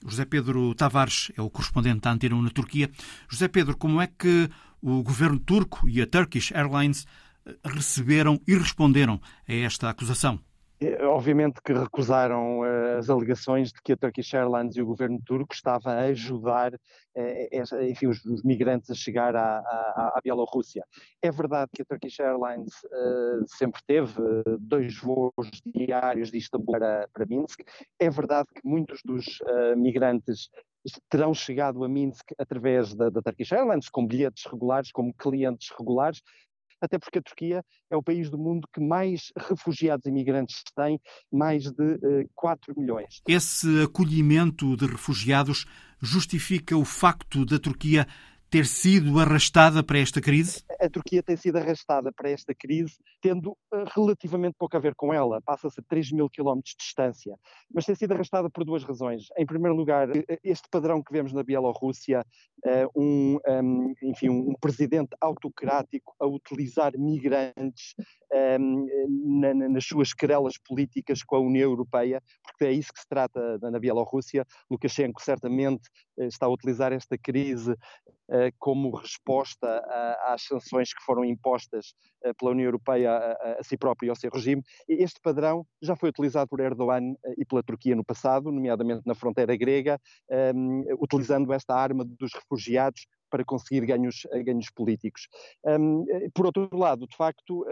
José Pedro Tavares é o correspondente da Antena 1 na Turquia. José Pedro, como é que o governo turco e a Turkish Airlines eh, receberam e responderam a esta acusação? É, obviamente que recusaram uh, as alegações de que a Turkish Airlines e o governo turco estavam a ajudar uh, enfim, os, migrantes a chegar à, à, à, Bielorrússia. É verdade que a Turkish Airlines sempre teve dois voos diários de Istambul para, para Minsk. É verdade que muitos dos migrantes terão chegado a Minsk através da, da Turkish Airlines, com bilhetes regulares, como clientes regulares, até porque a Turquia é o país do mundo que mais refugiados e imigrantes tem, mais de uh, eh, 4 milhões. Esse acolhimento de refugiados justifica o facto da Turquia ter sido arrastada para esta crise? A Turquia tem sido arrastada para esta crise, tendo eh, relativamente pouco a ver com ela. Passa-se a 3 mil quilómetros de distância. Mas tem sido arrastada por duas razões. Em primeiro lugar, eh, este padrão que vemos na Bielorrússia, eh, um, um, enfim, um presidente autocrático a utilizar migrantes um, na, nas suas querelas políticas com a União Europeia, porque é isso que se trata na Bielorrússia. Lukashenko certamente está a utilizar esta crise eh, como resposta às sanções que foram impostas eh, pela União Europeia a, a si próprio e ao seu regime. Este padrão já foi utilizado por Erdogan eh, e pela Turquia no passado, nomeadamente na fronteira grega, um, utilizando esta arma dos refugiados para conseguir ganhos, ganhos políticos. Um, por outro lado, de facto,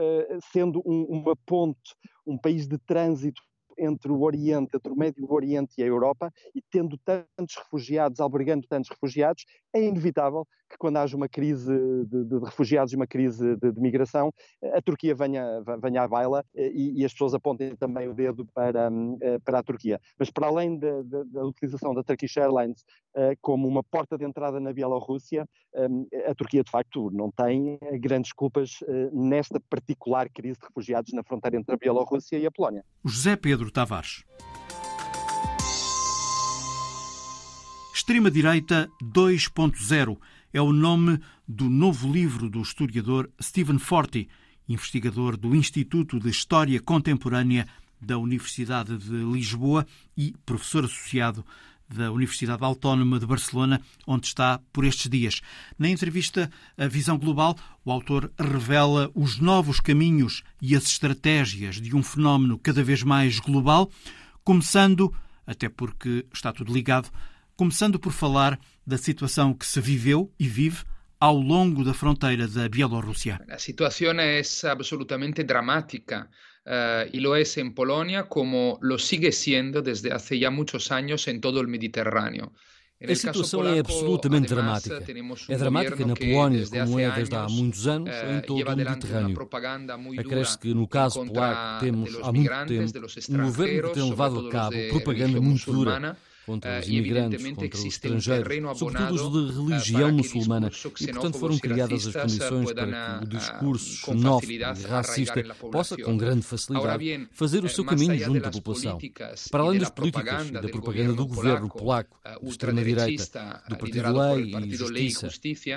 sendo um, uma ponte, um país de trânsito entre o Oriente, entre o Médio Oriente e a Europa, e tendo tantos refugiados, albergando tantos refugiados, é inevitável que quando haja uma crise de, de, refugiados e uma crise de, de, migração, a Turquia venha, venha à baila eh, e, e, as pessoas apontem também o dedo para, eh, para a Turquia. Mas para além da, utilização da Turkish Airlines eh, como uma porta de entrada na Bielorrússia, a Turquia de facto não tem grandes culpas nesta particular crise de refugiados na fronteira entre a Bielorrússia e a Polónia. José Pedro Tavares. Extrema-direita 2.0 é o nome do novo livro do historiador Stephen Forti, investigador do Instituto de História Contemporânea da Universidade de Lisboa e professor associado da Universidade Autónoma de Barcelona, onde está por estes dias. Na entrevista A Visão Global, o autor revela os novos caminhos e as estratégias de um fenómeno cada vez mais global, começando, até porque está tudo ligado, começando por falar da situação que se viveu e vive ao longo da fronteira da Bielorrússia. A situação é absolutamente dramática y lo es en Polonia como lo sigue siendo desde hace ya muchos años en todo el Mediterráneo. A situação é absolutamente dramática. É dramática na Polónia, como é desde há muitos anos, em eh, todo o Mediterrâneo. Acresce que, no caso polaco, temos há muito tempo um governo que tem levado a cabo propaganda muito dura contra eh, os imigrantes, contra os estrangeiros, sobretudo os de religião muçulmana, e portanto foram criadas as condições para que o discurso xenófobo e racista possa, com grande facilidade, fazer o seu caminho junto à população. Para além das políticas e da propaganda do governo polaco, eh, de extrema-direita, do Partido Lei e Justiça,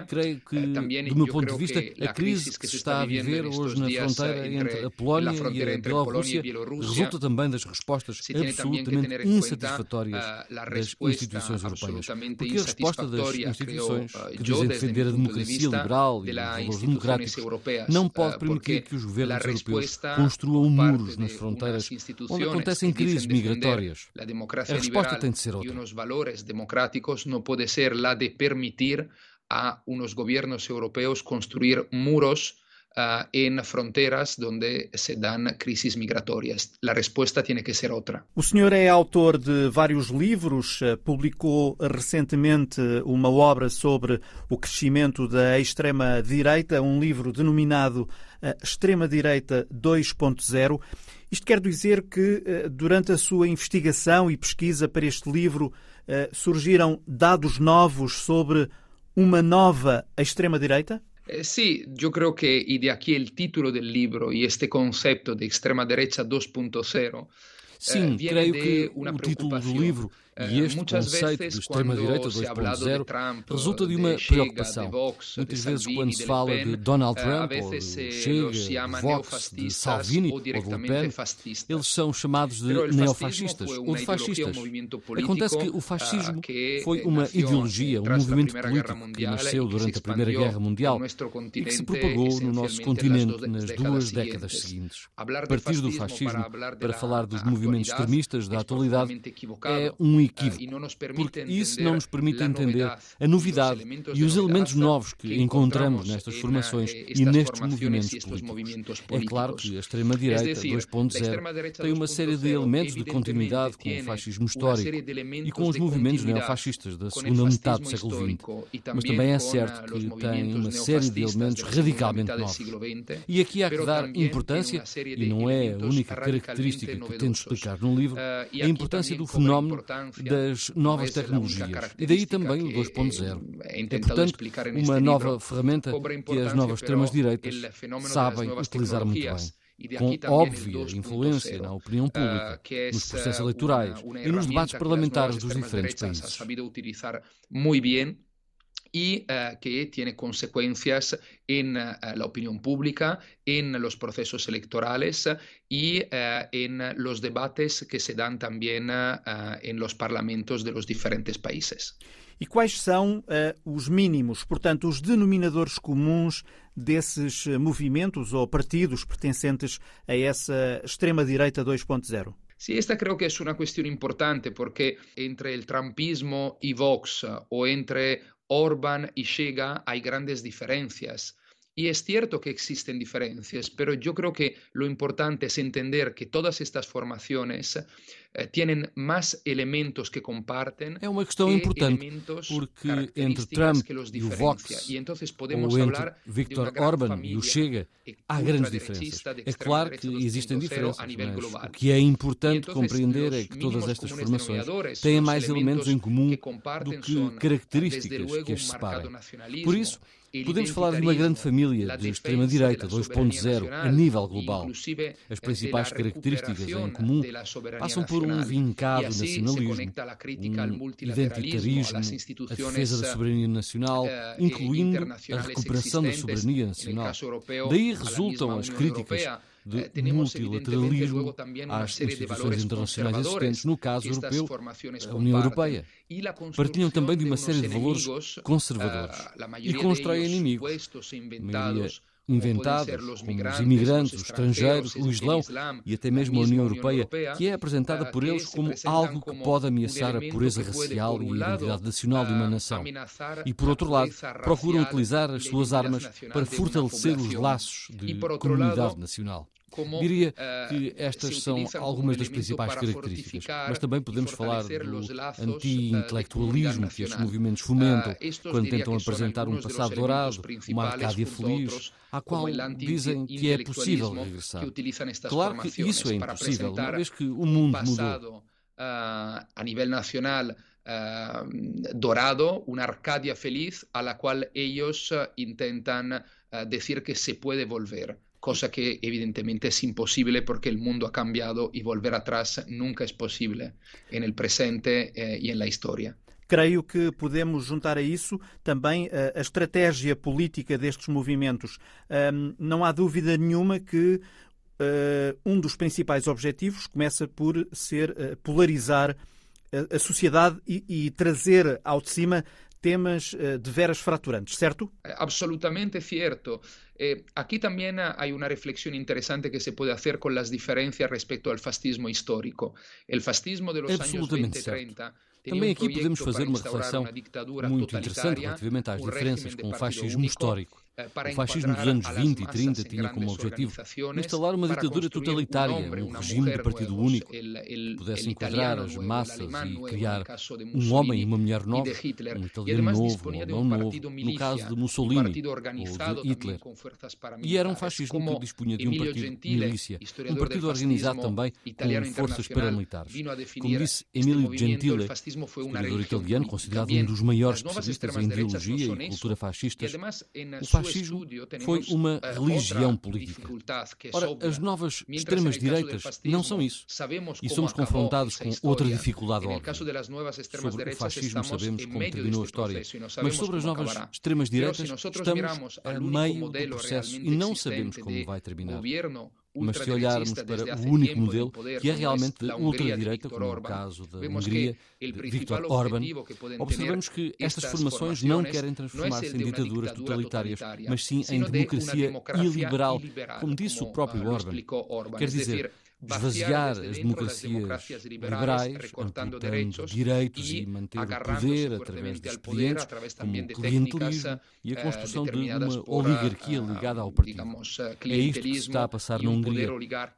creio que, eh, do meu ponto de vista, a crise que se está a viver hoje na fronteira entre a Polónia e a Bielorrússia resulta também das respostas absolutamente insatisfatórias das instituições europeias. Porque a resposta das instituições, que dizem defender a democracia liberal e os valores democráticos, não pode permitir que os governos europeus construam muros nas fronteiras onde acontecem crises migratórias. A resposta tem de ser outra. os valores democráticos não pode ser la de permitir a unos gobiernos europeos construir muros uh, en fronteras donde se dan crisis migratorias. La respuesta tiene que ser otra. O senhor é autor de vários livros, eh, publicou recentemente uma obra sobre o crescimento da extrema-direita, um livro denominado eh, Extrema-direita 2.0. Isto quer dizer que, eh, durante a sua investigação e pesquisa para este livro, surgiram dados novos sobre uma nova extrema-direita? Eh, sí, yo creo que, y de aquí el título del libro y este concepto de extrema derecha 2.0, Sim, eh, creio que o título do livro e este conceito de extrema-direita 2.0 resulta de uma preocupação. Muitas vezes, quando se fala de Donald Trump, ou do Chega, de Vox, de Salvini ou de Le Pen, eles são chamados de neofascistas ou de fascistas. Acontece que o fascismo foi uma ideologia, um movimento político que nasceu durante a Primeira Guerra Mundial e que se propagou no nosso continente nas duas décadas seguintes. Partir do fascismo para falar dos movimentos extremistas da atualidade é um equívoco, porque isso não nos permite entender a novidade e os elementos novos que encontramos nestas formações e nestes movimentos políticos. É claro que a extrema-direita 2.0 tem uma série de elementos de continuidade com o fascismo histórico e com os movimentos neofascistas da segunda metade do século XX, mas também é certo que tem uma série de elementos radicalmente novos. E aqui há que dar importância, e não é a única característica que tento explicar no livro, a importância do fenómeno das novas tecnologias. E daí também o 2.0. É, portanto, uma nova ferramenta que as novas extremas-direitas sabem utilizar muito bem com óbvia influência na opinião pública, nos processos eleitorais e nos debates parlamentares dos diferentes países. Y uh, que tiene consecuencias en uh, la opinión pública, en los procesos electorales y uh, en los debates que se dan también en los parlamentos de los diferentes países. E quais são os mínimos, portanto, os denominadores comuns desses movimentos ou partidos pertencentes a essa extrema-direita 2.0? Sí, esta creo que es una cuestión importante porque entre el trumpismo y Vox o entre Orban y Chega hay grandes diferencias. Y es cierto que existen diferencias, pero yo creo que lo importante es entender que todas estas formaciones tienen más elementos que comparten. É uma questão importante, porque entre Trump e o Vox, e ou entre Viktor Orban e o Chega, há grandes diferenças. É claro que existem diferenças, mas o que é importante compreender é que todas estas formações têm mais elementos em comum do que características que as separam. Por isso, Podemos falar de uma grande família de extrema-direita 2.0 a nível global. As principais características em comum passam por um vincado nacionalismo, um identitarismo, a defesa da soberania nacional, incluindo a recuperação da soberania nacional. Daí resultam as críticas de eh, multilateralismo às instituições internacionais existentes, no caso europeu, a União Europeia. Partilham também de uma série de valores conservadores eh, e constroem inimigos, maioria inventados, como os imigrantes, os estrangeiros, o Islão e até mesmo a União Europeia, que é apresentada por eles como algo que pode ameaçar a pureza racial e a identidade nacional de uma nação. E, por outro lado, procuram utilizar as suas armas para fortalecer os laços de comunidade nacional. Diria que estas são algumas das principais características, mas também podemos falar do anti-intelectualismo que estes movimentos fomentam quando tentam apresentar um passado dourado, uma Arcádia feliz, à qual dizem que é possível regressar. Claro que isso é impossível, uma vez que o mundo mudou. a nível nacional uh, dorado, una Arcadia feliz a la cual ellos uh, intentan uh, decir que se puede volver, cosa que evidentemente es imposible porque el mundo ha cambiado y volver atrás nunca es posible en el presente eh, y en la historia. Creio que podemos juntar a isso também a, a estratégia política destes movimentos. Não há dúvida nenhuma que uh, um dos principais objetivos começa por ser uh, polarizar a, a sociedade e, e, trazer ao de cima temas uh, de veras fraturantes, certo? Absolutamente cierto. Eh, aquí también hay una reflexión interesante que se puede hacer con las diferencias respecto al fascismo histórico. El fascismo de los años 20-30 Também aqui podemos fazer uma reflexão muito interessante relativamente às diferenças com o fascismo histórico. Eh, o fascismo dos anos 20 e 30 tinha como objetivo instalar uma ditadura totalitária, um regime de partido único que pudesse enquadrar as massas e criar um homem e uma mulher nova, um italiano novo, um alemão novo, no caso de Mussolini ou de Hitler. E era um fascismo que dispunha de um partido milícia, um partido organizado também com forças paramilitares. Como disse Emilio Gentile, historiador italiano, considerado um dos maiores especialistas em ideologia e cultura fascistas, o fascismo foi uma religião política. Ora, as novas extremas-direitas não são isso. E somos confrontados com outra dificuldade óbvia. Sobre o fascismo sabemos como terminou a história, mas sobre as novas extremas-direitas estamos a meio do processo e não sabemos como vai terminar. Mas se olharmos para o único modelo, que é realmente de ultradireita, como no caso da Hungria, de Viktor Orban, observamos que estas formações não querem transformar-se em ditaduras totalitárias, mas sim em democracia iliberal, como disse o próprio Orban. Quer dizer, esvaziar as democracias liberais, amputando direitos e manter o poder através de expedientes, como o clientelismo e a construção de uma oligarquia ligada ao partido. É isto que se está a passar na Hungria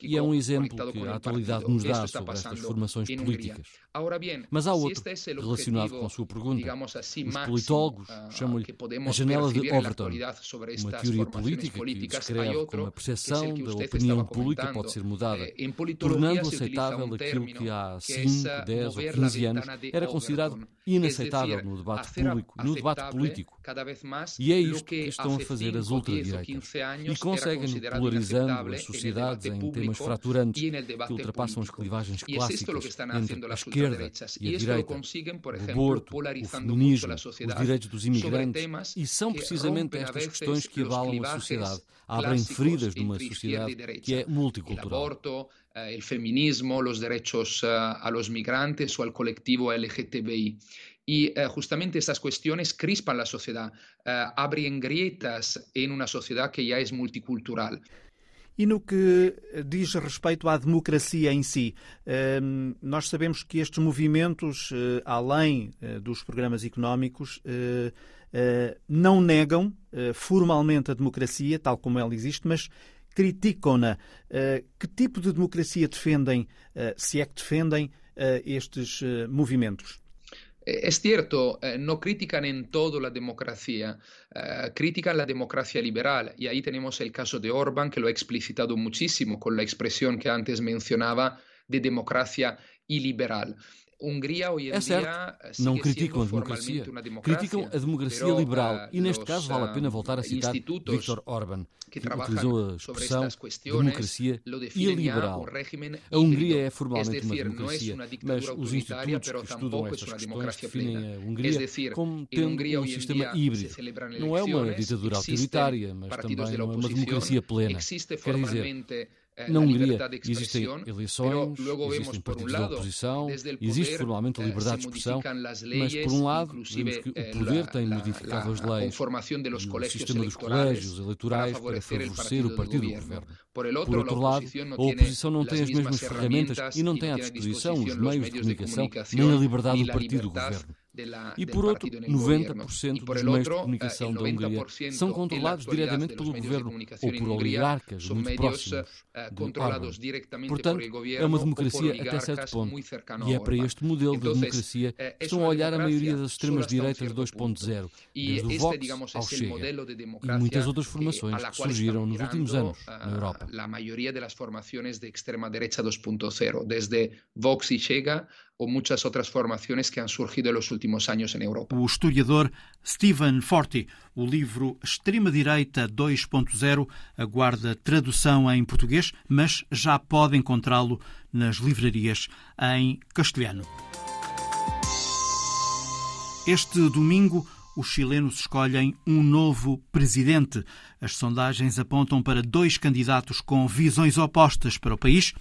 e é um exemplo que a atualidade nos dá sobre estas formações políticas. Mas há outro, relacionado com a sua pergunta. Os politólogos chamam-lhe a janela de Overton, uma teoria política que descreve como a percepção da opinião pública pode ser mudada tornando aceitável aquilo que há 5, 10 ou 15 anos era considerado inaceitável no debate público, no debate político. E é isto que estão a fazer as ultradireitas. E conseguem, polarizando as sociedades em temas fraturantes que ultrapassam as clivagens clássicas entre a esquerda e a direita, o aborto, o feminismo, os direitos dos imigrantes, e são precisamente estas questões que abalam a sociedade, abrem feridas numa sociedade que é multicultural. Eh, el feminismo, los derechos eh, a los migrantes o al colectivo LGTBI. Y eh, justamente estas cuestiones crispan la sociedad, abren grietas en una sociedad que ya es multicultural. E no que diz respeito à democracia em si, ehm, nós sabemos que estes movimentos, além dos programas económicos, não negam formalmente a democracia, tal como ela existe, mas criticam-na. Eh, que tipo de democracia defendem, eh, se é que defendem, eh, estes movimentos? Es cierto, eh, no critican en todo la democracia, eh, critican la democracia liberal y ahí tenemos el caso de Orban que lo ha explicitado muchísimo con la expresión que antes mencionaba de democracia iliberal. É certo, eh, não criticam a democracia, criticam a democracia liberal e, neste caso, vale a pena voltar a citar Viktor Orban, que utilizou a expressão democracia iliberal. A Hungria é formalmente uma democracia, mas os institutos que estudam estas questões definem a Hungria como tendo um sistema híbrido. Não é uma ditadura autoritária, mas também não é uma democracia plena. Quer dizer, Na Hungria existem eleições, existem partidos da oposição, existe formalmente a liberdade de expressão, mas por um lado vemos que o eh, poder tem modificado as leis e o sistema dos colégios eleitorais para favorecer o partido do governo. Por outro lado, a oposição não tem as mesmas ferramentas e não tem à disposição os meios de comunicação nem a liberdade do partido do governo. E por outro, 90% dos meios de comunicação da Hungria são controlados diretamente pelo governo ou por oligarcas muito próximos de Orban. Portanto, é uma democracia até certo ponto. E é para este modelo de democracia que estão a olhar a maioria das extremas-direitas 2.0, desde o Vox ao Chega e muitas outras formações que surgiram nos últimos anos na Europa. A maioria das formações de extrema-direita 2.0, desde Vox e Chega ou muitas outras formações que han surgido nos últimos anos em Europa. O historiador Stephen Forti, o livro Extrema-Direita 2.0 aguarda tradução em português, mas já pode encontrá-lo nas livrarias em castelhano. Este domingo, os chilenos escolhem um novo presidente. As sondagens apontam para dois candidatos com visões opostas para o país.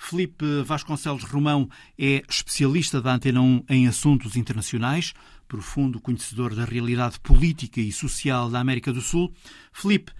Felipe Vasconcelos Romão é especialista da Antena 1 em assuntos internacionais, profundo conhecedor da realidade política e social da América do Sul. Felipe,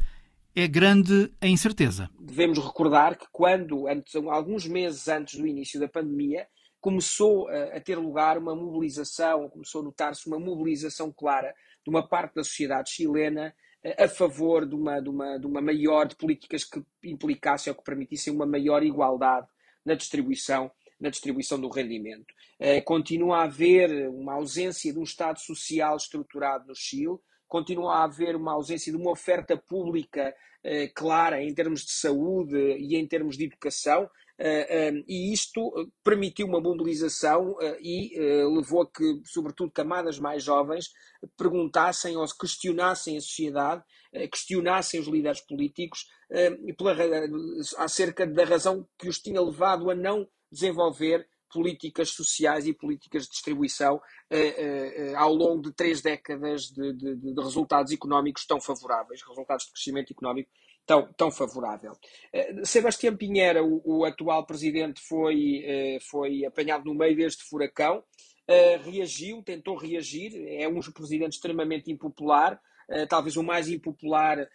é grande a incerteza. Devemos recordar que quando, antes, alguns meses antes do início da pandemia, começou a, a ter lugar uma mobilização, começou a notar-se uma mobilização clara de uma parte da sociedade chilena a favor de uma, de uma, de uma maior, de políticas que implicassem ou que permitissem uma maior igualdade na distribuição, na distribuição do rendimento. Eh, continua a haver uma ausência de um Estado social estruturado no Chile, continua a haver uma ausência de uma oferta pública eh, clara em termos de saúde e em termos de educação, Uh, e isto permitiu uma mobilização e levou a que, sobretudo, camadas mais jovens perguntassem ou questionassem a sociedade, questionassem os líderes políticos pela, acerca da razão que os tinha levado a não desenvolver políticas sociais e políticas de distribuição ao longo de três décadas de, de, de resultados económicos tão favoráveis, resultados de crescimento económico tão, tão favorável. Uh, Sebastião Pinheira, o, o, atual presidente, foi, foi apanhado no meio deste furacão, reagiu, tentou reagir, é um presidente extremamente impopular, talvez o mais impopular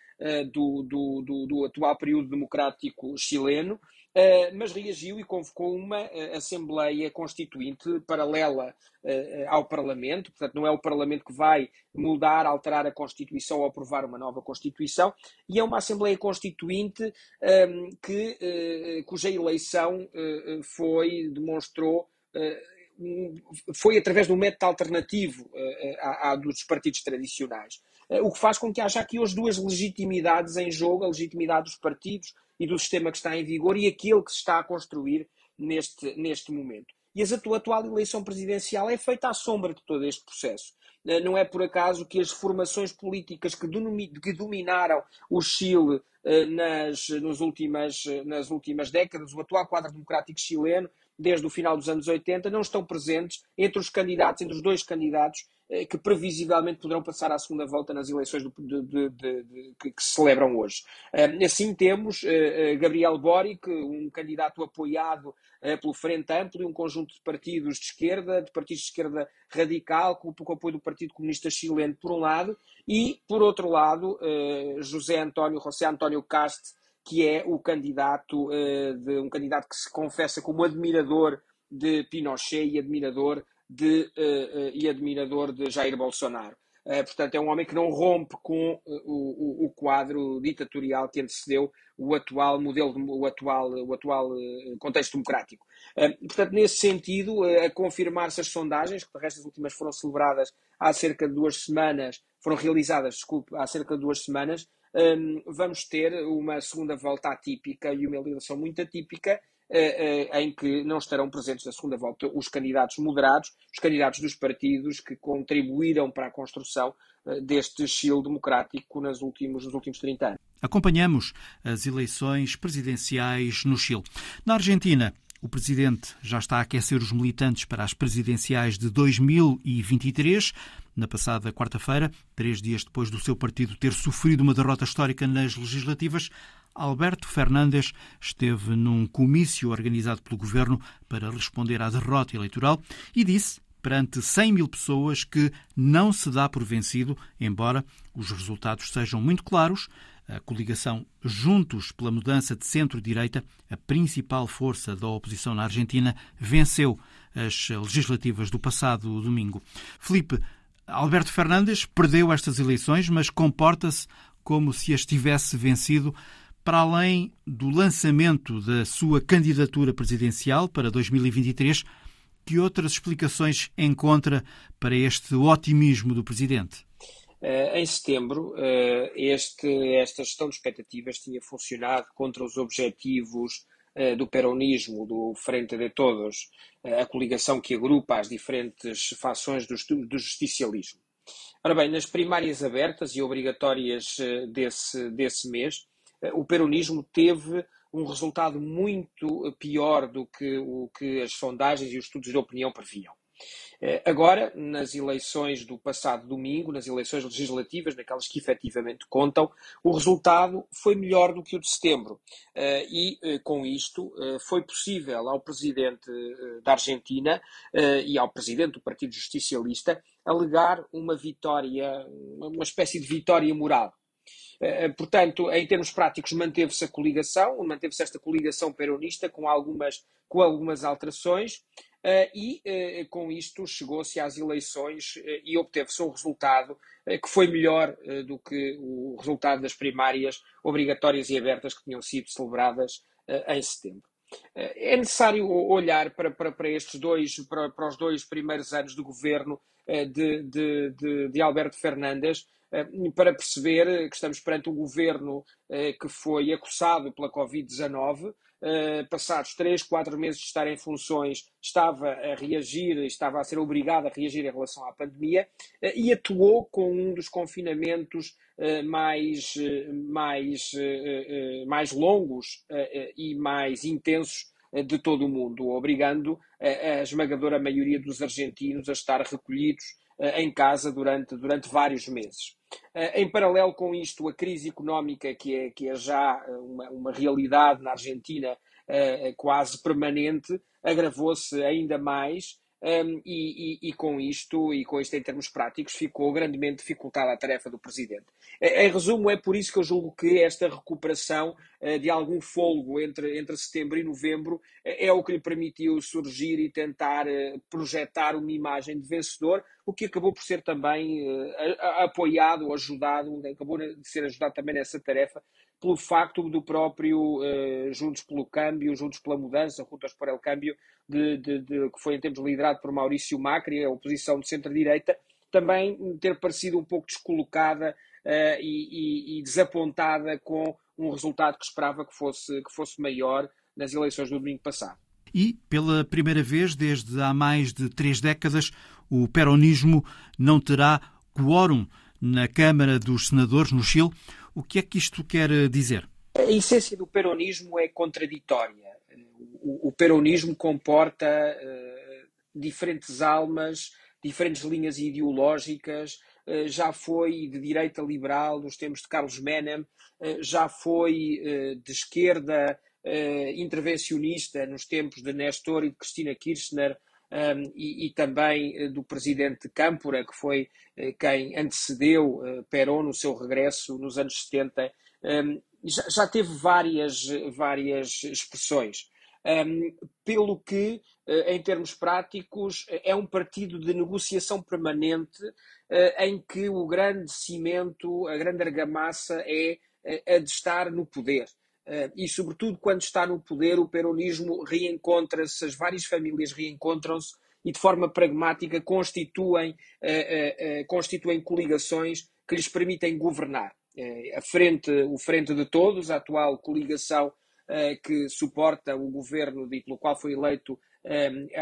do, do, do, do, atual período democrático chileno, Uh, mas reagiu e convocou uma uh, Assembleia Constituinte paralela uh, ao Parlamento, portanto, não é o Parlamento que vai mudar, alterar a Constituição ou aprovar uma nova Constituição, e é uma Assembleia Constituinte ehm, que, cuja eleição foi, demonstrou. foi através de um método alternativo à, à dos partidos tradicionais. O que faz com que haja aqui hoje duas legitimidades em jogo: a legitimidade dos partidos e do sistema que está em vigor e aquele que se está a construir neste, neste momento. E a atual eleição presidencial é feita à sombra de todo este processo. Eh, não é por acaso que as formações políticas que, dominaram o Chile eh, nas, nos últimas, nas últimas décadas, o atual quadro democrático chileno, desde o final dos anos 80, não estão presentes entre os candidatos, entre os dois candidatos eh, que previsivelmente poderão passar à segunda volta nas eleições do, de, de, de, que, se celebram hoje. Eh, assim temos eh, Gabriel Boric, um candidato apoiado pelo Frente Amplo e um conjunto de partidos de esquerda, de partidos de esquerda radical, com o apoio do Partido Comunista Chileno, por um lado, e, por outro lado, José António, José António Cast, que é o candidato, um candidato que se confessa como admirador de Pinochet e admirador de, uh, uh, e admirador de Jair Bolsonaro. Uh, portanto, é um homem que não rompe com o, o, quadro ditatorial que antecedeu o atual modelo, o atual, o atual contexto democrático. portanto, nesse sentido, a confirmar-se as sondagens, que de resto as últimas foram celebradas há cerca de duas semanas, foram realizadas, desculpe, há cerca de duas semanas, um, vamos ter uma segunda volta atípica e uma eleição muito atípica, eh, eh, em que não estarão presentes na segunda volta os candidatos moderados, os candidatos dos partidos que contribuíram para a construção eh, deste Chile democrático nos últimos, nos últimos 30 anos. Acompanhamos as eleições presidenciais no Chile. Na Argentina, o presidente já está a aquecer os militantes para as presidenciais de 2023. Na passada quarta-feira, três dias depois do seu partido ter sofrido uma derrota histórica nas legislativas, Alberto Fernandes esteve num comício organizado pelo governo para responder à derrota eleitoral e disse perante 100 mil pessoas que não se dá por vencido, embora os resultados sejam muito claros. A coligação Juntos pela Mudança de Centro-Direita, a principal força da oposição na Argentina, venceu as legislativas do passado domingo. Felipe, Alberto Fernandes perdeu estas eleições, mas comporta-se como se as tivesse vencido para além do lançamento da sua candidatura presidencial para 2023, que outras explicações encontra para este otimismo do presidente? Uh, em setembro, uh, este, esta gestão de expectativas tinha funcionado contra os objetivos do peronismo, do Frente de Todos, a coligação que agrupa as diferentes fações do, do justicialismo. Ora bem, nas primárias abertas e obrigatórias desse, desse mês, o peronismo teve um resultado muito pior do que o que as sondagens e os estudos de opinião previam. Eh, agora, nas eleições do passado domingo, nas eleições legislativas, naquelas que efetivamente contam, o resultado foi melhor do que o de setembro. Eh, e, eh, com isto, foi possível ao presidente da Argentina e ao presidente do Partido Justicialista alegar uma vitória, uma espécie de vitória moral. Portanto, em termos práticos, manteve-se a coligação, manteve-se esta coligação peronista com algumas, com algumas alterações, e uh, com isto chegou-se às eleições uh, e obteve-se um resultado que foi melhor do que o resultado das primárias obrigatórias e abertas que tinham sido celebradas em setembro. É necessário olhar para, para, para estes dois, para, para, os dois primeiros anos do governo de, de, de, de Alberto Fernandes para perceber que estamos perante um governo que foi acossado pela Covid-19, Uh, passados três, quatro meses de estar em funções, estava a reagir, estava a ser obrigado a reagir em relação à pandemia uh, e atuou com um dos confinamentos uh, mais, mais, mais longos e mais intensos de todo o mundo, obrigando a esmagadora maioria dos argentinos a estar recolhidos em casa durante, durante vários meses. Eh, em paralelo com isto, a crise económica, que é, que é já eh, uma, uma realidade na Argentina quase permanente, agravou-se ainda mais. Um, ehm, e, e, e, com isto, e com isto em termos práticos, ficou grandemente dificultada a tarefa do Presidente. Em resumo, é por isso que eu julgo que esta recuperação de algum folgo entre, entre setembro e novembro uh, é o que lhe permitiu surgir e tentar uh, projetar uma imagem de vencedor, o que acabou por ser também apoiado, ajudado, acabou de ser ajudado também nessa tarefa pelo facto do próprio Juntos pelo Câmbio, Juntos pela Mudança, Juntos para o Câmbio, de, de, de, que foi em tempos liderado por Maurício Macri, a oposição de centro-direita, também ter parecido um pouco descolocada e, e, e desapontada com um resultado que esperava que fosse, que fosse maior nas eleições do domingo passado. E, pela primeira vez desde há mais de três décadas, o peronismo não terá quórum na Câmara dos Senadores, no Chile. O que é que isto quer dizer? A essência do peronismo é contraditória. O, peronismo comporta uh, diferentes almas, diferentes linhas ideológicas. Uh, já foi de direita liberal nos tempos de Carlos Menem, uh, já foi de esquerda intervencionista nos tempos de Nestor e de Cristina Kirchner, um, e, também do presidente Câmpora, que foi quem antecedeu Perón no seu regresso nos anos 70, um, já, teve várias, várias expressões. Um, pelo que, em termos práticos, é um partido de negociação permanente em que o grande cimento, a grande argamassa é a de estar no poder. Uh, e, sobretudo, quando está no poder, o peronismo reencontra-se, as várias famílias reencontram-se e, de forma pragmática, constituem, constituem coligações que lhes permitem governar. a frente, o Frente de Todos, a atual coligação que suporta o governo e pelo qual foi eleito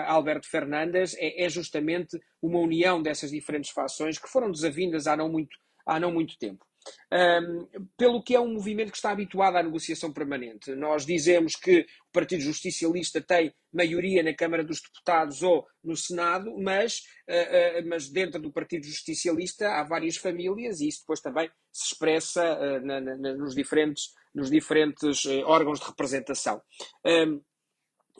Alberto Fernandes, é, é justamente uma união dessas diferentes fações que foram desavindas há não muito, há não muito tempo. Um, pelo que é um movimento que está habituado à negociação permanente. Nós dizemos que o Partido Justicialista tem maioria na Câmara dos Deputados ou no Senado, mas, uh, uh, mas dentro do Partido Justicialista há várias famílias e isso depois também se expressa uh, na, na, nos diferentes, nos diferentes órgãos de representação. Um,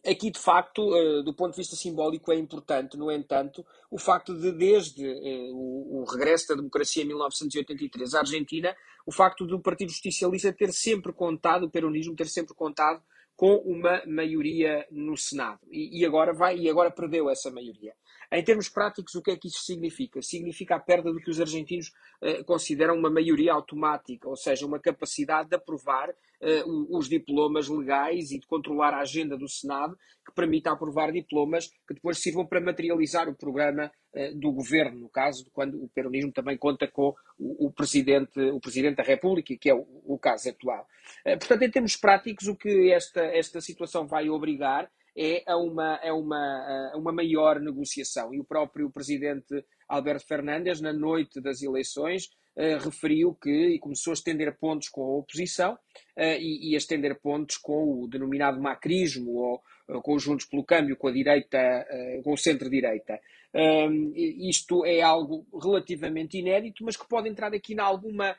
Aqui, de facto, eh, do ponto de vista simbólico, é importante, no entanto, o facto de, desde eh, o regresso da democracia em 1983 à Argentina, o facto do Partido Justicialista ter sempre contado, o peronismo ter sempre contado com uma maioria no Senado. E, e, agora vai e agora perdeu essa maioria. Em termos práticos, o que é que isso significa? Significa a perda do que os argentinos eh, consideram uma maioria automática, ou seja, uma capacidade de aprovar eh, os diplomas legais e de controlar a agenda do Senado, que permita aprovar diplomas que depois sirvam para materializar o programa eh, do governo, no caso de quando o peronismo também conta com o, o, presidente, o presidente da República, que é o, o caso atual. Eh, portanto, em termos práticos, o que esta, esta situação vai obrigar é a uma, é uma, a uma maior negociação. E o próprio presidente Alberto Fernandes, na noite das eleições, uh, referiu que e começou a estender pontos com a oposição uh, e, e, a estender pontos com o denominado macrismo ou uh, conjuntos pelo câmbio com a direita, com o centro-direita. isto é algo relativamente inédito, mas que pode entrar aqui em alguma,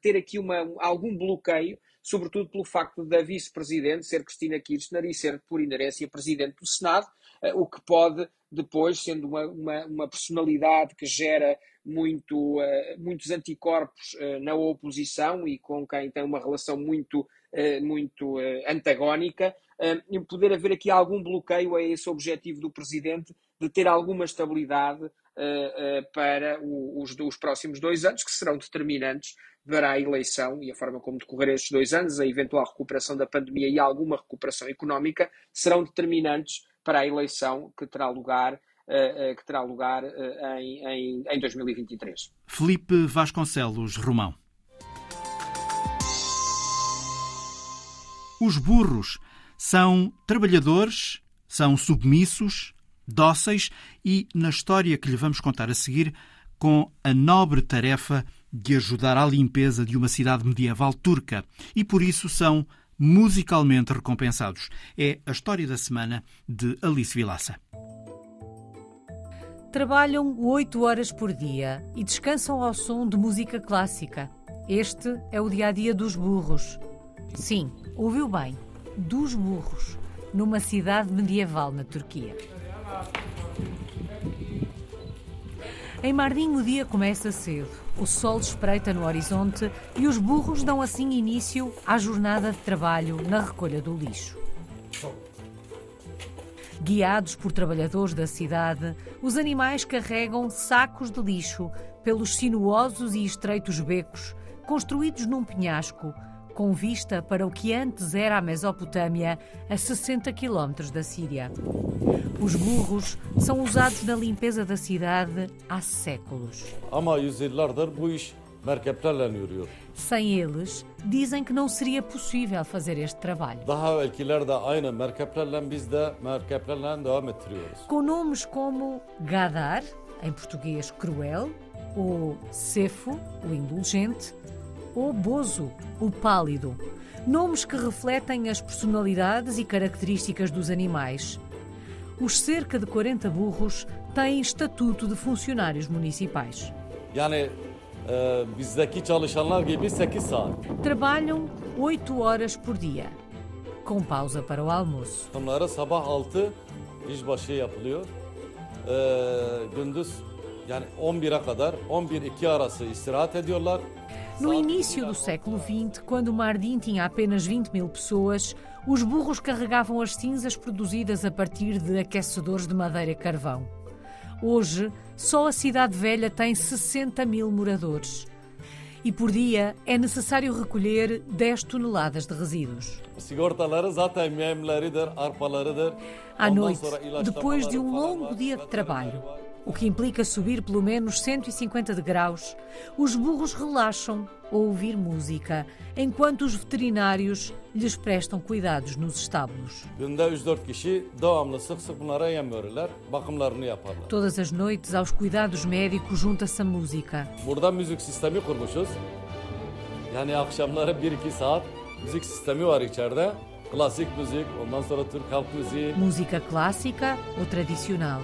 ter aqui uma, algum bloqueio sobretudo pelo facto da vice-presidente ser Cristina Kirchner e ser, por inerência, presidente do Senado, eh, o que pode depois, sendo uma, uma, uma personalidade que gera muito, uh, muitos anticorpos uh, na oposição e com quem tem uma relação muito, muito antagónica, poder haver aqui algum bloqueio a esse objetivo do Presidente de ter alguma estabilidade para o, os, os próximos dois anos, que serão determinantes para a eleição e a forma como decorrer estes dois anos, a eventual recuperação da pandemia e alguma recuperação económica serão determinantes para a eleição que terá lugar uh, que terá lugar em, em, em 2023. Felipe Vasconcelos Romão. Os burros são trabalhadores, são submissos, dóceis e, na história que lhe vamos contar a seguir, com a nobre tarefa de ajudar à limpeza de uma cidade medieval turca e por isso são musicalmente recompensados. É a história da semana de Alice Vilaça. Trabalham oito horas por dia e descansam ao som de música clássica. Este é o dia a dia dos burros. Sim, ouviu bem, dos burros, numa cidade medieval na Turquia. Em Mardim o dia começa cedo. O sol espreita no horizonte e os burros dão assim início à jornada de trabalho na recolha do lixo. Guiados por trabalhadores da cidade, os animais carregam sacos de lixo pelos sinuosos e estreitos becos construídos num penhasco com vista para o que antes era a Mesopotâmia, a 60 quilómetros da Síria. Os burros são usados na limpeza da cidade há séculos. Sem eles, dizem que não seria possível fazer este trabalho. Com nomes como Gadar, em português cruel, ou Cefo, o indulgente, ou Bozo, o pálido, nomes que refletem as personalidades e características dos animais. Os cerca de 40 burros têm estatuto de funcionários municipais. Trabalham 8 horas por dia, com pausa para o almoço. gündüz yani 11'e kadar 11-2 arası istirahat ediyorlar. No início do século XX, quando Mardin tinha apenas 20 mil pessoas, os burros carregavam as cinzas produzidas a partir de aquecedores de madeira e carvão. Hoje, só a Cidade Velha tem 60 mil moradores. E por dia é necessário recolher 10 toneladas de resíduos. À noite, depois de um longo dia de trabalho, o que implica subir pelo menos 150 degraus, os burros relaxam a ouvir música, enquanto os veterinários lhes prestam cuidados nos estábulos. Todas as noites, aos cuidados médicos, junta-se a música. Burada müzik sistemi kurmuşuz. Yani akşamları 1-2 saat müzik sistemi var içeride. Klasik müzik, ondan sonra Türk halk müziği. Música clássica ou tradicional.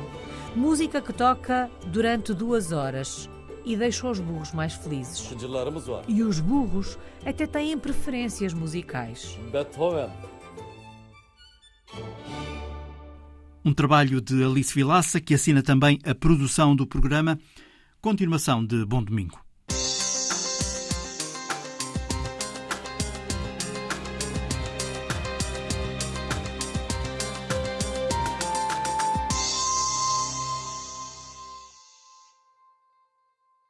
Música que toca durante duas horas e deixa os burros mais felizes. E os burros até têm preferências musicais. Beethoven. Um trabalho de Alice Vilaça, que assina também a produção do programa. Continuação de Bom Domingo.